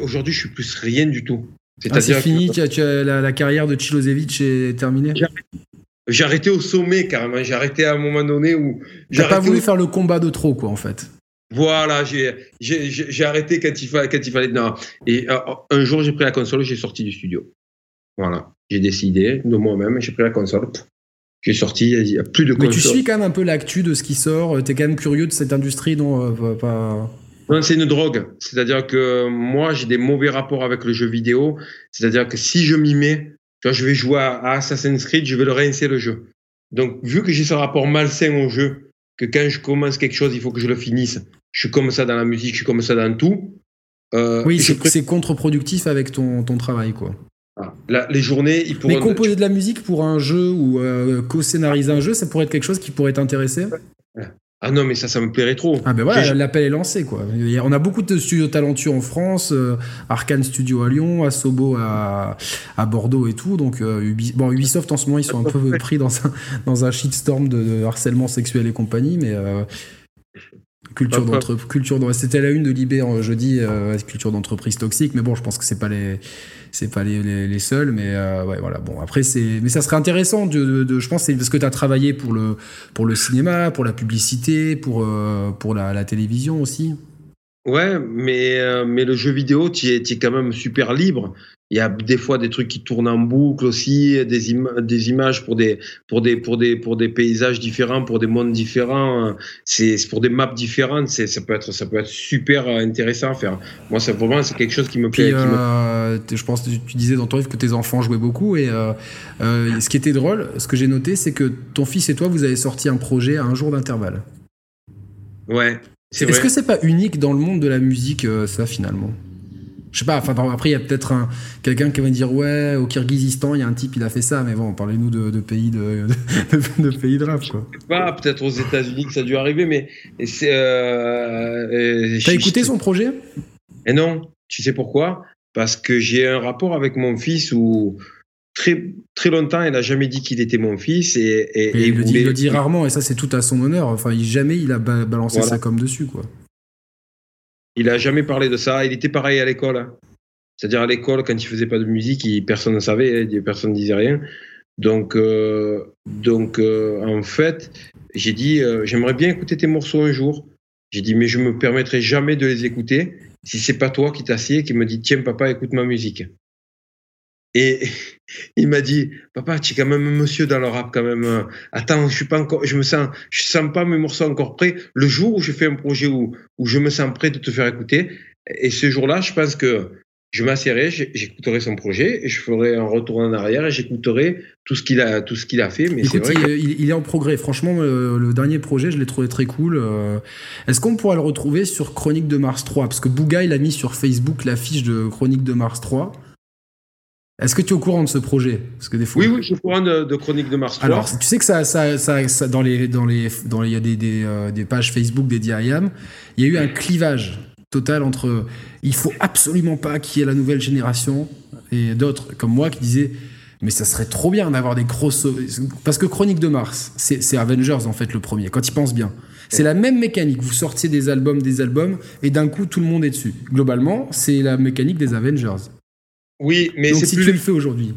Aujourd'hui, je suis plus rien du tout. Ah, c'est fini, tu as, la, carrière de Chilosevic est terminée J'ai arrêté au sommet carrément, j'ai arrêté à un moment donné où... J'ai pas voulu faire le combat de trop quoi en fait. Voilà, j'ai arrêté quand il, fallait, quand il fallait... Non. Et euh, un jour j'ai pris la console, j'ai sorti du studio. Voilà, j'ai décidé de moi-même, j'ai pris la console. J'ai sorti, il n'y a plus de console. Mais tu suis quand même un peu l'actu de ce qui sort, tu es quand même curieux de cette industrie dont euh, pas c'est une drogue. C'est-à-dire que moi, j'ai des mauvais rapports avec le jeu vidéo. C'est-à-dire que si je m'y mets, je vais jouer à Assassin's Creed, je vais le rincer le jeu. Donc, vu que j'ai ce rapport malsain au jeu, que quand je commence quelque chose, il faut que je le finisse. Je suis comme ça dans la musique, je suis comme ça dans tout. Euh, oui, c'est contre-productif avec ton, ton travail, quoi. les journées, il pourraient... Mais composer de la musique pour un jeu ou euh, co-scénariser un jeu, ça pourrait être quelque chose qui pourrait t'intéresser? Ah non, mais ça, ça me plairait trop. Ah ben voilà, l'appel est lancé quoi. On a beaucoup de studios talentueux en France, euh, Arkane Studio à Lyon, Asobo à, à Bordeaux et tout. Donc euh, bon, Ubisoft en ce moment ils sont un peu pris dans un, dans un shitstorm de, harcèlement sexuel et compagnie, mais euh, culture d'entreprise, culture c'était la une de Libé jeudi, culture d'entreprise toxique. Mais bon, je pense que c'est pas les c'est pas les, les, seuls, mais euh, voilà. Bon, après, c'est, mais ça serait intéressant de, je pense, parce que tu as travaillé pour le, pour le cinéma, pour la publicité, pour, euh, pour la, la, télévision aussi. Ouais, mais, euh, mais le jeu vidéo, tu es, es, quand même super libre. Il y a des fois des trucs qui tournent en boucle aussi, des, des images pour des, pour, des, pour, des, pour des paysages différents, pour des mondes différents, c'est pour des maps différentes. Ça peut, être, ça peut être super intéressant à faire. Moi, c'est vraiment c'est quelque chose qui me plaît. Euh, je pense que tu disais dans ton livre que tes enfants jouaient beaucoup. Et euh, euh, ce qui était drôle, ce que j'ai noté, c'est que ton fils et toi, vous avez sorti un projet à un jour d'intervalle. Ouais. Est-ce que c'est pas unique dans le monde de la musique, ça, finalement? Je sais pas, enfin, après, il y a peut-être quelqu'un qui va me dire Ouais, au Kyrgyzstan, il y a un type, il a fait ça, mais bon, parlez-nous de, pays de, de, pays de rap, quoi. Pas, peut-être aux États-Unis que ça a dû arriver, mais. c'est. Euh, T'as écouté son projet? Et eh non, tu sais pourquoi? Parce que j'ai un rapport avec mon fils où. Très, très longtemps, il n'a jamais dit qu'il était mon fils. Et, et, il, le dit, rarement, et ça, c'est tout à son honneur. Enfin, jamais il a balancé ça comme dessus, quoi. Il a jamais parlé de ça. Il était pareil à l'école. C'est-à-dire à, l'école, quand il faisait pas de musique, personne ne savait, hein, personne ne disait rien. Donc, euh, donc euh, en fait, j'ai dit, euh, j'aimerais bien écouter tes morceaux un jour. J'ai dit, mais je me permettrai jamais de les écouter si c'est pas toi qui t'assieds et qui me dit, tiens papa, écoute ma musique. Et il m'a dit, papa, tu es quand même un monsieur dans le rap quand même. Attends, je suis pas encore, je me sens, je sens pas mes morceaux encore prêts. Le jour où je fais un projet où, où je me sens prêt de te faire écouter, et ce jour-là, je pense que je m'assierai, j'écouterai son projet et je ferai un retour en arrière et j'écouterai tout ce qu'il a, tout ce qu'il a fait. Mais Écoute, il, est en progrès. Franchement, le, dernier projet, je l'ai trouvé très cool. Euh. Est-ce qu'on pourra le retrouver sur Chronique de Mars 3 Parce que Bouga, il a mis sur Facebook l'affiche de Chronique de Mars 3. Est-ce que tu es au courant de ce projet? Parce que des fois... Oui, oui, je suis au courant de, Chronique de Mars. Alors, tu sais que ça, ça, ça, dans les, dans les, dans il y a des, des, euh, des, pages Facebook dédiées à IAM, il y a eu un clivage total entre il faut absolument pas qu'il y ait la nouvelle génération et d'autres comme moi qui disaient Mais ça serait trop bien d'avoir des grosses. Parce que Chronique de Mars, c'est Avengers en fait le premier, quand ils pensent bien. C'est la même mécanique. Vous sortiez des albums, des albums, et d'un coup tout le monde est dessus. Globalement, c'est la mécanique des Avengers. Oui, mais c'est si plus tu le fais aujourd'hui.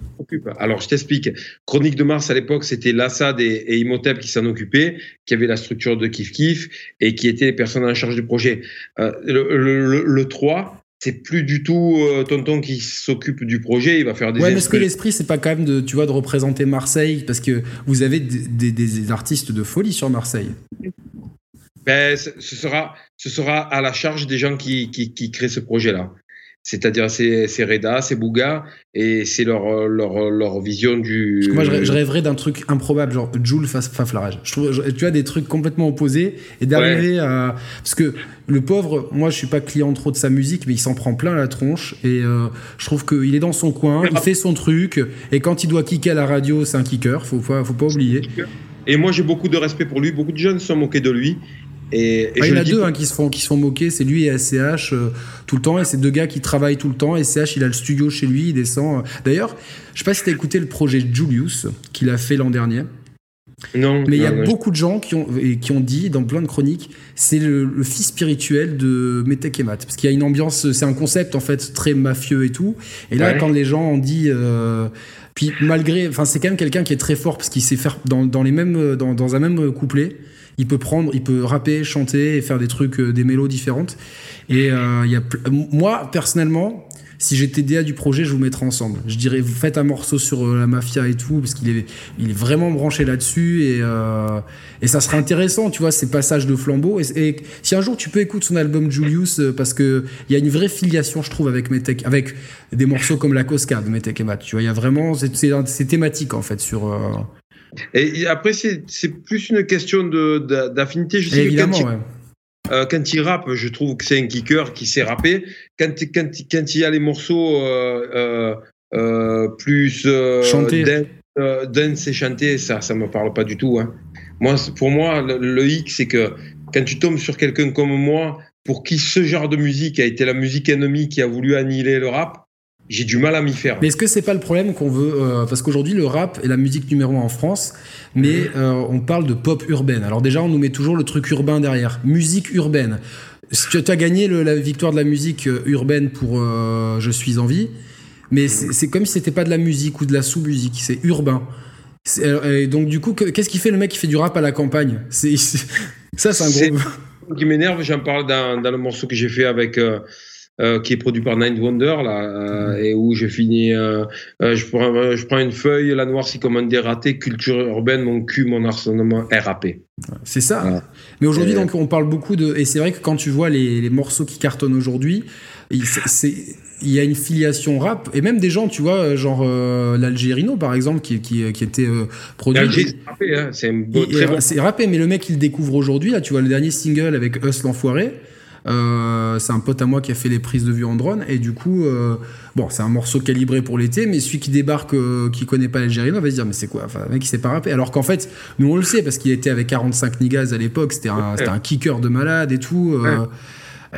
Alors, je t'explique. Chronique de Mars, à l'époque, c'était Lassad et, et Imhotep qui s'en occupaient, qui avaient la structure de Kif Kif et qui étaient les personnes en charge du projet. Euh, le, le, 3, c'est plus du tout euh, Tonton qui s'occupe du projet, il va faire des. Ouais, mais est-ce que l'esprit, c'est pas quand même de, tu vois, de représenter Marseille Parce que vous avez des, des, artistes de folie sur Marseille. Ben, ce, sera, ce sera à la charge des gens qui, qui, qui créent ce projet-là. C'est-à-dire, c'est Reda, c'est Bouga, et c'est leur, leur, leur, vision du. Moi, je, rêverais d'un truc improbable, genre Joule face Faflarage. Je trouve, tu as des trucs complètement opposés, et d'arriver à. Parce que le pauvre, moi, je suis pas client trop de sa musique, mais il s'en prend plein la tronche, et euh, je trouve qu'il est dans son coin, il fait son truc, et quand il doit kicker à la radio, c'est un kicker, faut pas, faut pas oublier. Et moi, j'ai beaucoup de respect pour lui, beaucoup de jeunes sont moqués de lui. Et, il y en a deux hein, qui se font qui moqués, c'est lui et SCH euh, tout le temps, et c'est deux gars qui travaillent tout le temps. SCH, il a le studio chez lui, il descend. D'ailleurs, je sais pas si tu as écouté le projet Julius qu'il a fait l'an dernier. Non. Mais il y a beaucoup de gens qui ont, qui ont dit dans plein de chroniques, c'est le, fils spirituel de Metek et Parce qu'il y a une ambiance, c'est un concept en fait très mafieux et tout. Et là, quand les gens ont dit. Euh, puis malgré. Enfin, c'est quand même quelqu'un qui est très fort parce qu'il sait faire dans, dans les mêmes, dans, dans un même couplet il peut prendre, il peut rapper, chanter et faire des trucs, euh, des mélos différentes. Et euh, il y a, moi personnellement, si j'étais DA du projet, je vous mettrais ensemble. Je dirais, vous faites un morceau sur euh, la mafia et tout, parce qu'il est, il est vraiment branché là-dessus et, et ça serait intéressant, tu vois, ces passages de flambeau. Et, si un jour tu peux écouter son album Julius, parce que il y a une vraie filiation, je trouve, avec Metek, avec des morceaux comme La Cosca de Metek et Matt. Tu vois, il y a vraiment, c'est thématique en fait sur. Et après, c'est plus une question d'affinité. Je sais Évidemment, que quand, il, euh, quand il rappe, je trouve que c'est un kicker qui sait rapper. Quand, quand, quand il y a les morceaux euh, euh, plus chantés, dance, et chanter, ça, ça me parle pas du tout. Hein. Moi, pour moi, le, le hic, c'est que quand tu tombes sur quelqu'un comme moi, pour qui ce genre de musique a été la musique ennemie qui a voulu annihiler le rap, j'ai du mal à m'y faire. Mais est-ce que c'est pas le problème qu'on veut euh, Parce qu'aujourd'hui, le rap est la musique numéro un en France, mais mhm. euh, on parle de pop urbaine. Alors déjà, on nous met toujours le truc urbain derrière. Musique urbaine. Tu as gagné la victoire de la musique euh, urbaine pour Je suis en vie, mais mhm. c'est comme si c'était pas de la musique ou de la sous-musique, c'est urbain. Et donc du coup, qu'est-ce qui fait le mec qui fait du rap à la campagne? C'est ça, c'est un gros. Qui m'énerve. J'en parle dans, dans, le morceau que j'ai fait avec. Euh, qui est produit par Nine Wonder là, euh, et où je finis, euh, je prends, je prends une feuille, la noire c'est comme un dératé, culture urbaine, mon cul, mon harcèlement, RAP. C'est ça. Mais aujourd'hui, donc, on parle beaucoup de. Et c'est vrai que quand tu vois les, les morceaux qui cartonnent aujourd'hui, c'est il y a une filiation rap et même des gens tu vois genre l'Algérino par exemple qui, qui, qui était produit c'est rappé hein, c'est très bon. c'est rappé mais le mec il découvre aujourd'hui là tu vois le dernier single avec Us l'enfoiré euh, c'est un pote à moi qui a fait les prises de vue en drone et du coup, euh, bon, c'est un morceau calibré pour l'été, mais celui qui débarque, euh, qui connaît pas l'Algérien, va se dire mais c'est quoi Enfin, le mec il s'est pas rappé. Alors qu'en fait, nous on le sait parce qu'il était avec 45 niggas à l'époque, c'était un, un, kicker de malade et tout.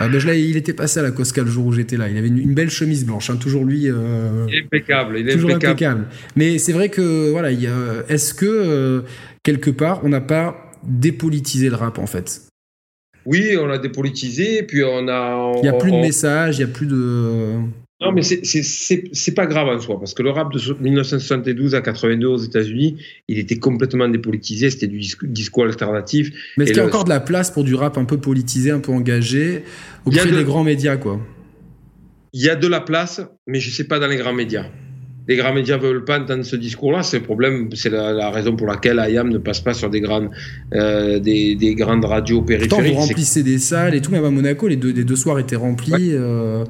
Euh, ben, je il était passé à la Cosca le jour où j'étais là. Il avait une, belle chemise blanche, hein, toujours lui. Euh, il est impeccable, il est toujours impeccable. Mais c'est vrai que voilà, est-ce que quelque part on n'a pas dépolitisé le rap en fait? Oui, on l'a dépolitisé, puis on a. Il n'y a plus de messages, il n'y a plus de. Non, mais c'est pas grave en soi, parce que le rap de 1972 à 82 aux États-Unis, il était complètement dépolitisé, c'était du discours alternatif. Mais est-ce qu'il y a encore de la place pour du rap un peu politisé, un peu engagé, auprès des grands médias, quoi? Il y a de la place, mais je ne sais pas dans les grands médias les grands médias veulent pas entendre ce discours-là. C'est le problème, c'est la, raison pour laquelle IAM ne passe pas sur des grandes, euh, des, des, grandes radios périphériques. Pourtant, vous remplissez des salles et tout, même à Monaco, les deux, les deux soirs étaient remplis. Euh,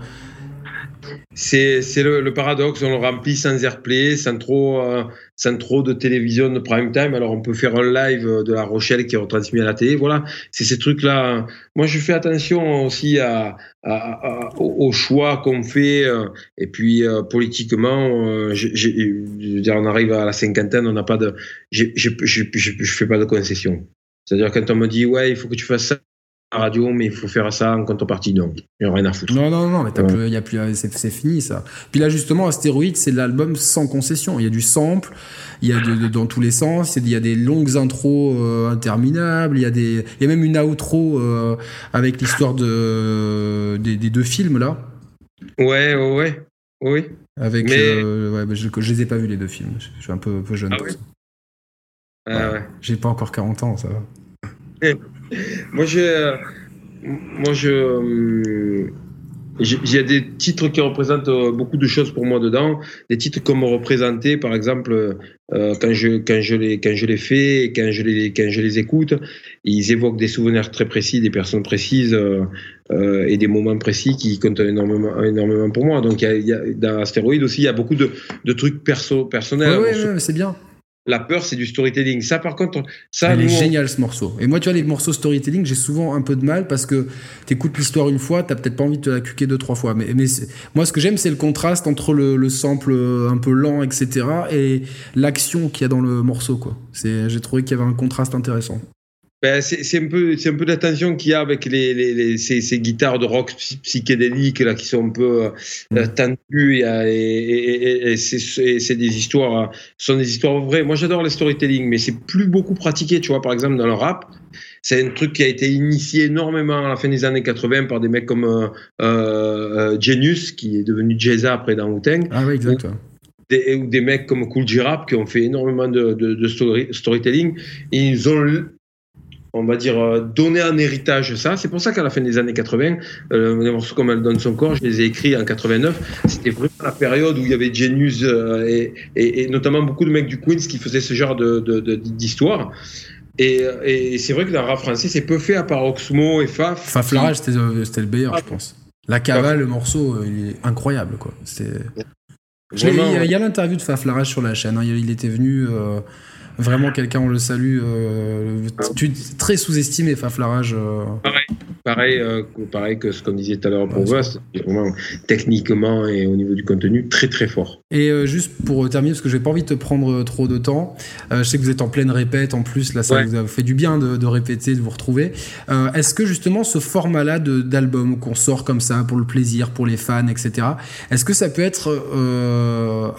c'est le, paradoxe, on le remplit sans airplay, sans trop, euh, sans trop de télévision de prime time. Alors on peut faire un live de La Rochelle qui est retransmis à la télé. Voilà, c'est ces trucs-là. Moi, je fais attention aussi à, à, au choix qu'on fait. Euh, et puis euh, politiquement, on arrive à la cinquantaine, on n'a pas de, je, je, je, fais pas de concessions. C'est-à-dire quand on me dit ouais, il faut que tu fasses ça radio, mais il faut faire ça en contrepartie. Non, il n'y a rien à foutre. Non, non, non, mais t'as plus, y a plus, c'est, fini ça. Puis là, justement, Astéroïde, c'est l'album sans concession. Il y a du sample, il y a de, dans tous les sens, il y a des longues intros euh, interminables, il y, a des, y a même une outro euh, avec l'histoire de, des, deux films là. Ouais, ouais, ouais. Oui. Avec, euh, ouais, je, je les ai pas vus les deux films. Je, suis un peu, peu jeune. Ah, ah ouais. J'ai pas encore 40 ans, ça va. Moi, je, moi, je, il y a des titres qui représentent euh, beaucoup de choses pour moi dedans. Des titres comme me représenter, par exemple, euh, quand je quand je les quand je les fais, quand je les quand je les écoute, ils évoquent des souvenirs très précis, des personnes précises euh, et des moments précis qui comptent énormément énormément pour moi. Donc il y a, dans Astéroïde aussi, il y a beaucoup de, de trucs perso personnels. Oui, ouais, c'est bien. La peur, c'est du storytelling. Ça, par contre, ça. Elle est géniale, ce morceau. Et moi, tu vois, les morceaux storytelling, j'ai souvent un peu de mal parce que tu écoutes l'histoire une fois, t'as peut-être pas envie de te la cuquer deux, trois fois. Mais, mais moi, ce que j'aime, c'est le contraste entre le, sample un peu lent, etc., et l'action qu'il y a dans le morceau, quoi. J'ai trouvé qu'il y avait un contraste intéressant. Ben, c'est un peu, c'est un peu l'attention qu'il y a avec les, les, les ces, ces, guitares de rock psychédéliques là qui sont un peu euh, mm. tendues et, et, et, c'est des histoires, sont des histoires vraies. Moi, j'adore les storytelling, mais c'est plus beaucoup pratiqué. Tu vois, par exemple, dans le rap, c'est un truc qui a été initié énormément à la fin des années 80 par des mecs comme euh, euh, Genius, qui est devenu Jeza après dans Wu-Tang. Ah oui, exact. Des, ou des mecs comme Cool J-Rap qui ont fait énormément de, de, de story, storytelling. Ils ont on va dire, euh, donner un héritage ça. C'est pour ça qu'à la fin des années 80, euh, les morceaux comme Elle donne son corps, je les ai écrits en 89. C'était vraiment la période où il y avait Genius euh, et, et, notamment beaucoup de mecs du Queens qui faisaient ce genre d'histoire. De, et, et c'est vrai que dans le rap français, c'est peu fait à part Oxmo et Faf. Faf Larage, c'était le meilleur, je pense. La cavale, le morceau, il est incroyable, quoi. Il y a, l'interview de Faf Larage sur la chaîne. Hein. Il, était venu vraiment quelqu'un, on le salue. Euh, tu très sous-estimé, Faflarage. Euh. Pareil, pareil, euh, pareil que ce qu'on disait tout à l'heure pour ouais, c'est vraiment techniquement et au niveau du contenu très très fort. Et juste pour terminer, parce que je n'ai pas envie de te prendre trop de temps, je sais que vous êtes en pleine répète en plus, là ça vous a fait du bien de, répéter, de vous retrouver. est-ce que justement ce format-là d'album qu'on sort comme ça pour le plaisir, pour les fans, etc., est-ce que ça peut être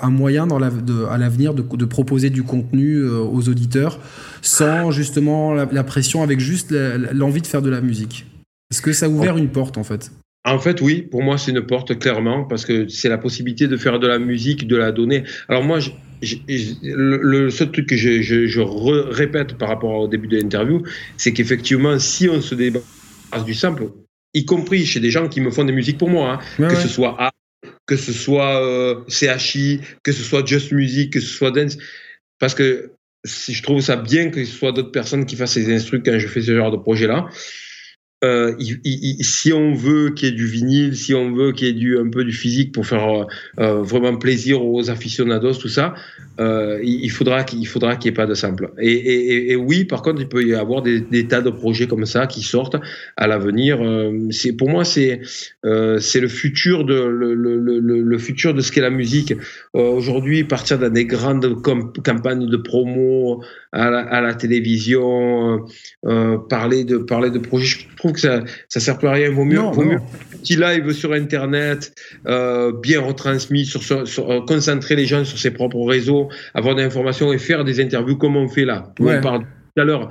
un moyen dans la, de, à l'avenir de, de, proposer du contenu aux auditeurs sans justement la, pression, avec juste l'envie de faire de la musique. Est-ce que ça a ouvert une porte en fait? En fait, oui, pour moi, c'est une porte, clairement, parce que c'est la possibilité de faire de la musique, de la donner. Alors moi, le, seul truc que je, répète par rapport au début de l'interview, c'est qu'effectivement, si on se débarrasse du simple, y compris chez des gens qui me font des musiques pour moi, hein, que ce soit A, que ce soit euh, CHI, que ce soit Just Music, que ce soit Dance, parce que je trouve ça bien que ce soit d'autres personnes qui fassent les instruments quand je fais ce genre de projet-là. Euh, si on veut qu'il y ait du vinyle, si on veut qu'il y ait un peu du physique pour faire euh, euh, vraiment plaisir aux aficionados, tout ça, il faudra qu'il faudra qu'il n'y ait pas de sample. Et, oui, par contre, il peut y avoir des, tas de projets comme ça qui sortent à l'avenir. pour moi, c'est c'est le futur de le, le, futur de ce qu'est la musique. Aujourd'hui, partir dans des grandes campagnes de promo à la, à la télévision, parler de parler de projets, je trouve que ça, ça sert plus à rien. Vaut mieux, vaut mieux un petit live sur Internet, euh, bien retransmis, sur, sur, euh, concentrer les gens sur ses propres réseaux, avoir des informations et faire des interviews comme on fait là. On parle tout à l'heure,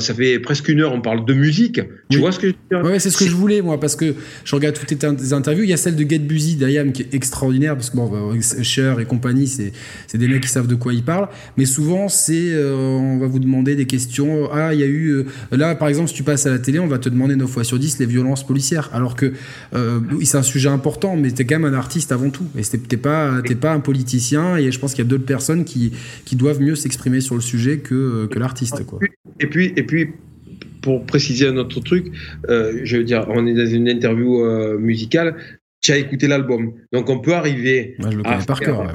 ça fait presque une heure, on parle de musique. Tu vois ce que je veux dire? Ouais, c'est ce que je voulais, moi, parce que je regarde toutes tes interviews. Il y a celle de Get Busy d'Ayam qui est extraordinaire, parce que bon, Cher et compagnie, c'est des mecs qui savent de quoi ils parlent. Mais souvent, c'est euh, on va vous demander des questions. Ah, il y a eu. Euh, là, par exemple, si tu passes à la télé, on va te demander 9 fois sur 10 les violences policières. Alors que euh, c'est un sujet important, mais t'es quand même un artiste avant tout. Et t'es pas, pas un politicien. Et je pense qu'il y a d'autres personnes qui, qui doivent mieux s'exprimer sur le sujet que, que l'artiste. Et puis, et puis pour préciser un autre truc, euh, je veux dire, on est dans une interview euh, musicale, tu as écouté l'album. Donc on peut arriver. Moi, je le connais par cœur.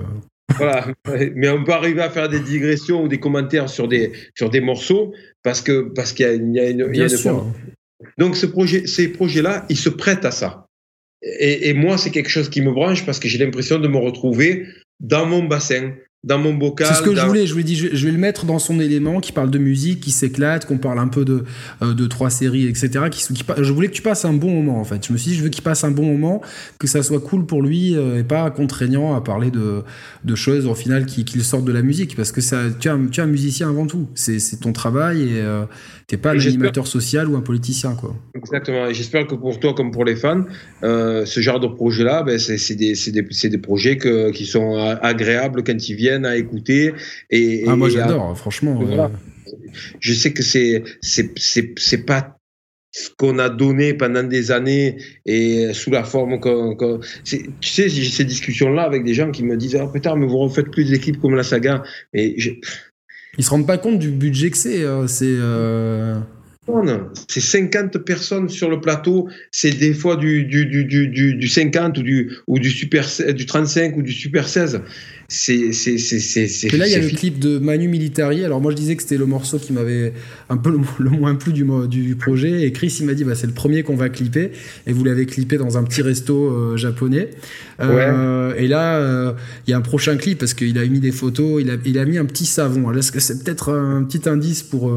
Voilà, mais on peut arriver à faire des digressions ou des commentaires sur des, sur des morceaux parce que parce qu'il y a, une. Bien sûr. Donc ce projet, ces projets-là, ils se prêtent à ça. Et, et moi, c'est quelque chose qui me branche parce que j'ai l'impression de me retrouver dans mon bassin, dans mon bocal. C'est ce que dans- je voulais. Je lui ai dit, je, vais le mettre dans son élément, qui parle de musique, qui s'éclate, qu'on parle un peu de, euh, de trois séries, etc. Qui, qui pa- je voulais que tu passes un bon moment, en fait. Je me suis dit, je veux qu'il passe un bon moment, que ça soit cool pour lui euh, et pas contraignant à parler de, de choses, au final, qui, qui le sortent de la musique. Parce que ça, tu es un, tu es un musicien avant tout. C'est ton travail et euh, t'es pas un animateur social ou un politicien, quoi. Exactement. Et j'espère que pour toi, comme pour les fans, euh, ce genre de projet-là, ben, c'est des, projets que, qui sont agréables quand ils viennent à écouter. Et, Ah, moi, à- j'adore, franchement. Voilà. euh, je sais que c'est pas ce qu'on a donné pendant des années et sous la forme qu'on tu sais j'ai ces discussions là avec des gens qui me disent ah putain mais vous refaites plus clips comme la saga mais je, Ils se rendent pas compte du budget que c'est. euh, c'est. euh, c'est 50 personnes sur le plateau c'est des fois du, du 50 ou du ou du super du 35 ou du super 16 c'est c'est c'est là, il y a le clip de Manu Militari. Alors, moi, je disais que c'était le morceau qui m'avait un peu le, le moins plu du, du projet. Et Chris, il m'a dit, bah, c'est le premier qu'on va clipper. Et vous l'avez clippé dans un petit resto euh, japonais. Euh, Et là, euh, il y a un prochain clip parce qu'il a mis des photos. Il a, il a mis un petit savon. Est-ce que c'est peut-être un petit indice pour.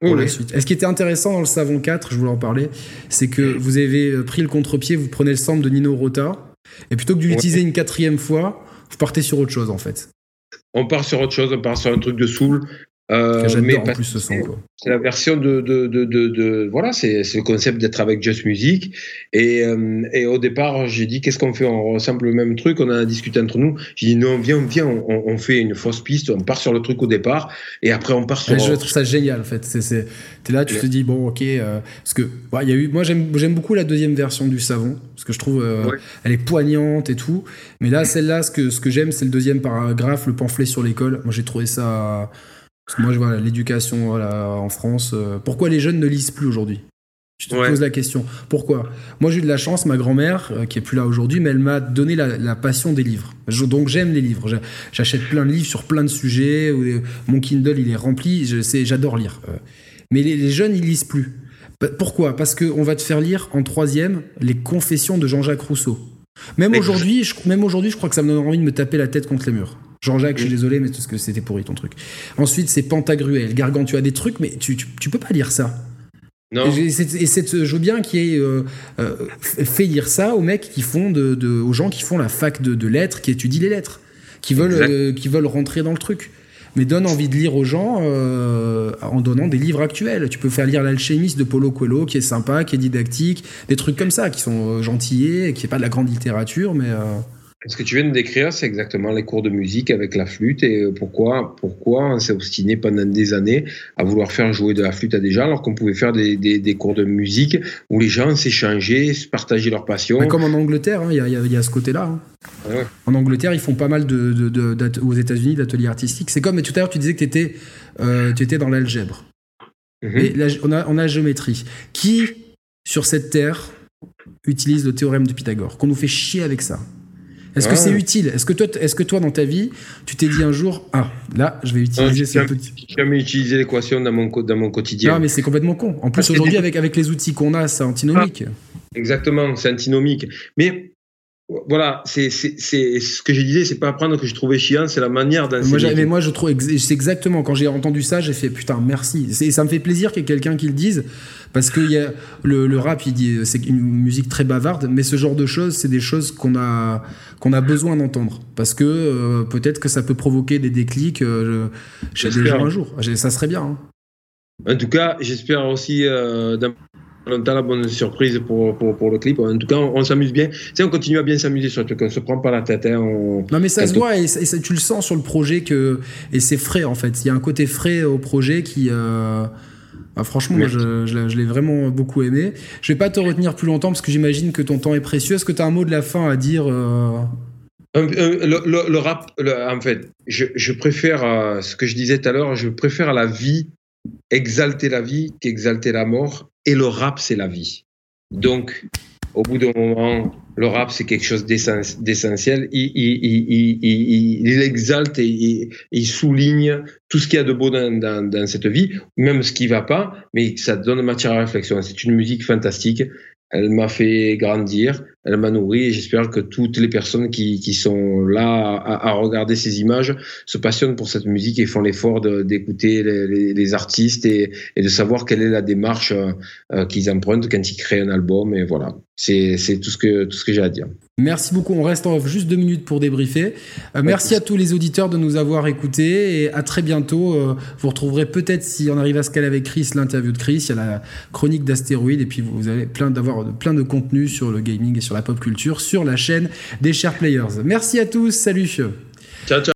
pour Oui, la suite? Et ce qui était intéressant dans le Savon 4, je voulais en parler, c'est que vous avez pris le contre-pied, vous prenez le sample de Nino Rota, et plutôt que d'utiliser une quatrième fois, vous partez sur autre chose en fait. on part sur autre chose on part sur un truc de soul euh, mais en plus ce son. C'est la version de, de, de, de, voilà, c'est le concept d'être avec Just Music. Et, euh, et au départ, j'ai dit qu'est-ce qu'on fait? On ressemble le même truc. On en a discuté entre nous. J'ai dit non, viens, viens, on, on fait une fausse piste. On part sur le truc au départ et après on part sur. Ouais, je trouve ça génial en fait. C'est, t'es là, tu te dis bon, ok, euh, parce que ouais, il y a eu, moi j'aime, beaucoup la deuxième version du savon parce que je trouve euh, elle est poignante et tout. Mais là, celle-là, ce que ce que j'aime, c'est le deuxième paragraphe, le pamphlet sur l'école. Moi, j'ai trouvé ça. Parce que moi, je vois l'éducation voilà, en France. euh, pourquoi les jeunes ne lisent plus aujourd'hui? Je te Ouais. pose la question. Pourquoi? Moi, j'ai eu de la chance. Ma grand-mère, euh, qui est plus là aujourd'hui, mais elle m'a donné la, la passion des livres. Je- donc, j'aime les livres. J'a- J'achète plein de livres sur plein de sujets. où, euh, Mon Kindle, il est rempli. J'adore lire. Euh, Mais les, les jeunes, ils lisent plus. Pourquoi? Parce qu'on va te faire lire en troisième les Confessions de Jean-Jacques Rousseau. Même aujourd'hui, je, même aujourd'hui, je crois que ça me donne envie de me taper la tête contre les murs. Jean-Jacques, je suis désolé, mais parce que c'était pourri ton truc. Ensuite, c'est Pantagruel, Gargantua, des trucs, mais tu, tu, tu peux pas lire ça. Non. Et, c'est- et je veux bien qu'il ait euh, euh, fait lire ça aux mecs qui font de, de- aux gens qui font la fac de, de lettres, qui étudient les lettres, qui veulent, euh, qui veulent rentrer dans le truc. Mais donne envie de lire aux gens euh, en donnant des livres actuels. Tu peux faire lire L'Alchimiste de Paulo Coelho, qui est sympa, qui est didactique, des trucs comme ça, qui sont euh, gentillés, qui n'est pas de la grande littérature, mais. Euh, Ce que tu viens de décrire, c'est exactement les cours de musique avec la flûte et euh, pourquoi, pourquoi on s'est obstiné pendant des années à vouloir faire jouer de la flûte à des gens alors qu'on pouvait faire des, des, des cours de musique où les gens s'échangeaient, se partageaient leur passion. Bah, comme en Angleterre, hein, il y, a- y y ce côté-là. hein. Ouais. En Angleterre, ils font pas mal de, de- de- d'at- aux États-Unis d'ateliers artistiques. C'est comme mais tout à l'heure, tu disais que étais, tu étais dans l'algèbre Mhm. et la, on, a, on a la géométrie. Qui sur cette terre utilise le théorème de Pythagore Qu'on nous fait chier avec ça? Est-ce que Ah. c'est utile? Est-ce que toi, est-ce que toi, dans ta vie, tu t'es dit un jour, ah, là, je vais utiliser jamais- petit. j'ai jamais utilisé l'équation dans mon, co- dans mon quotidien. Non, mais c'est complètement con. En plus, que aujourd'hui, avec, avec les outils qu'on a, c'est antinomique. Exactement, c'est antinomique. Mais voilà, c'est ce que je disais, c'est pas apprendre que je trouvais chiant, c'est la manière Moi, j'ai- mais moi, je trouve, c'est exactement, quand j'ai entendu ça, j'ai fait putain, merci. Ça me fait plaisir qu'il y ait quelqu'un qui le dise, parce que y a, le, le rap, il dit, c'est une musique très bavarde, mais ce genre de choses, c'est des choses qu'on a, qu'on a besoin d'entendre. Parce que euh, peut-être que ça peut provoquer des déclics euh, chez des gens un jour. J'ai- Ça serait bien. hein. En tout cas, j'espère aussi euh, dans longtemps la bonne surprise pour, pour, pour le clip. En tout cas, on, on s'amuse bien. Tu sais, on continue à bien s'amuser sur le truc, on se prend pas la tête. Hein, on... Non mais ça se voit et, tu le sens sur le projet que et c'est frais en fait. Il y a un côté frais au projet qui euh, ah, franchement moi je, je l'ai- je l'ai vraiment beaucoup aimé. Je vais pas te retenir plus longtemps parce que j'imagine que ton temps est précieux. Est-ce que tu as un mot de la fin à dire euh, un- le, le- le rap, le- en fait, je, je préfère euh, ce que je disais tout à l'heure, je préfère la vie, exalter la vie qu'exalter la mort. Et le rap, c'est la vie. Donc, au bout d'un moment, le rap, c'est quelque chose d'essen- d'essentiel. Il, exalte et il, souligne tout ce qu'il y a de beau dans, dans, cette vie, même ce qui va pas, mais ça donne matière à réflexion. C'est une musique fantastique. Elle m'a fait grandir, elle m'a nourri et j'espère que toutes les personnes qui, qui sont là à, à, regarder ces images se passionnent pour cette musique et font l'effort d'écouter les, les, artistes et, et, de savoir quelle est la démarche euh, qu'ils empruntent quand ils créent un album. Et voilà, c'est tout ce que, tout ce que j'ai à dire. Merci beaucoup. On reste en off juste deux minutes pour débriefer. Euh, merci à tous les auditeurs de nous avoir écoutés et à très bientôt. Euh, vous retrouverez peut-être, si on arrive à se caler avec Chris, l'interview de Chris. Il y a la chronique d'astéroïdes et puis vous allez plein d'avoir plein de contenu sur le gaming et sur la pop culture sur la chaîne des chers players. Merci à tous. Salut. Ciao, ciao.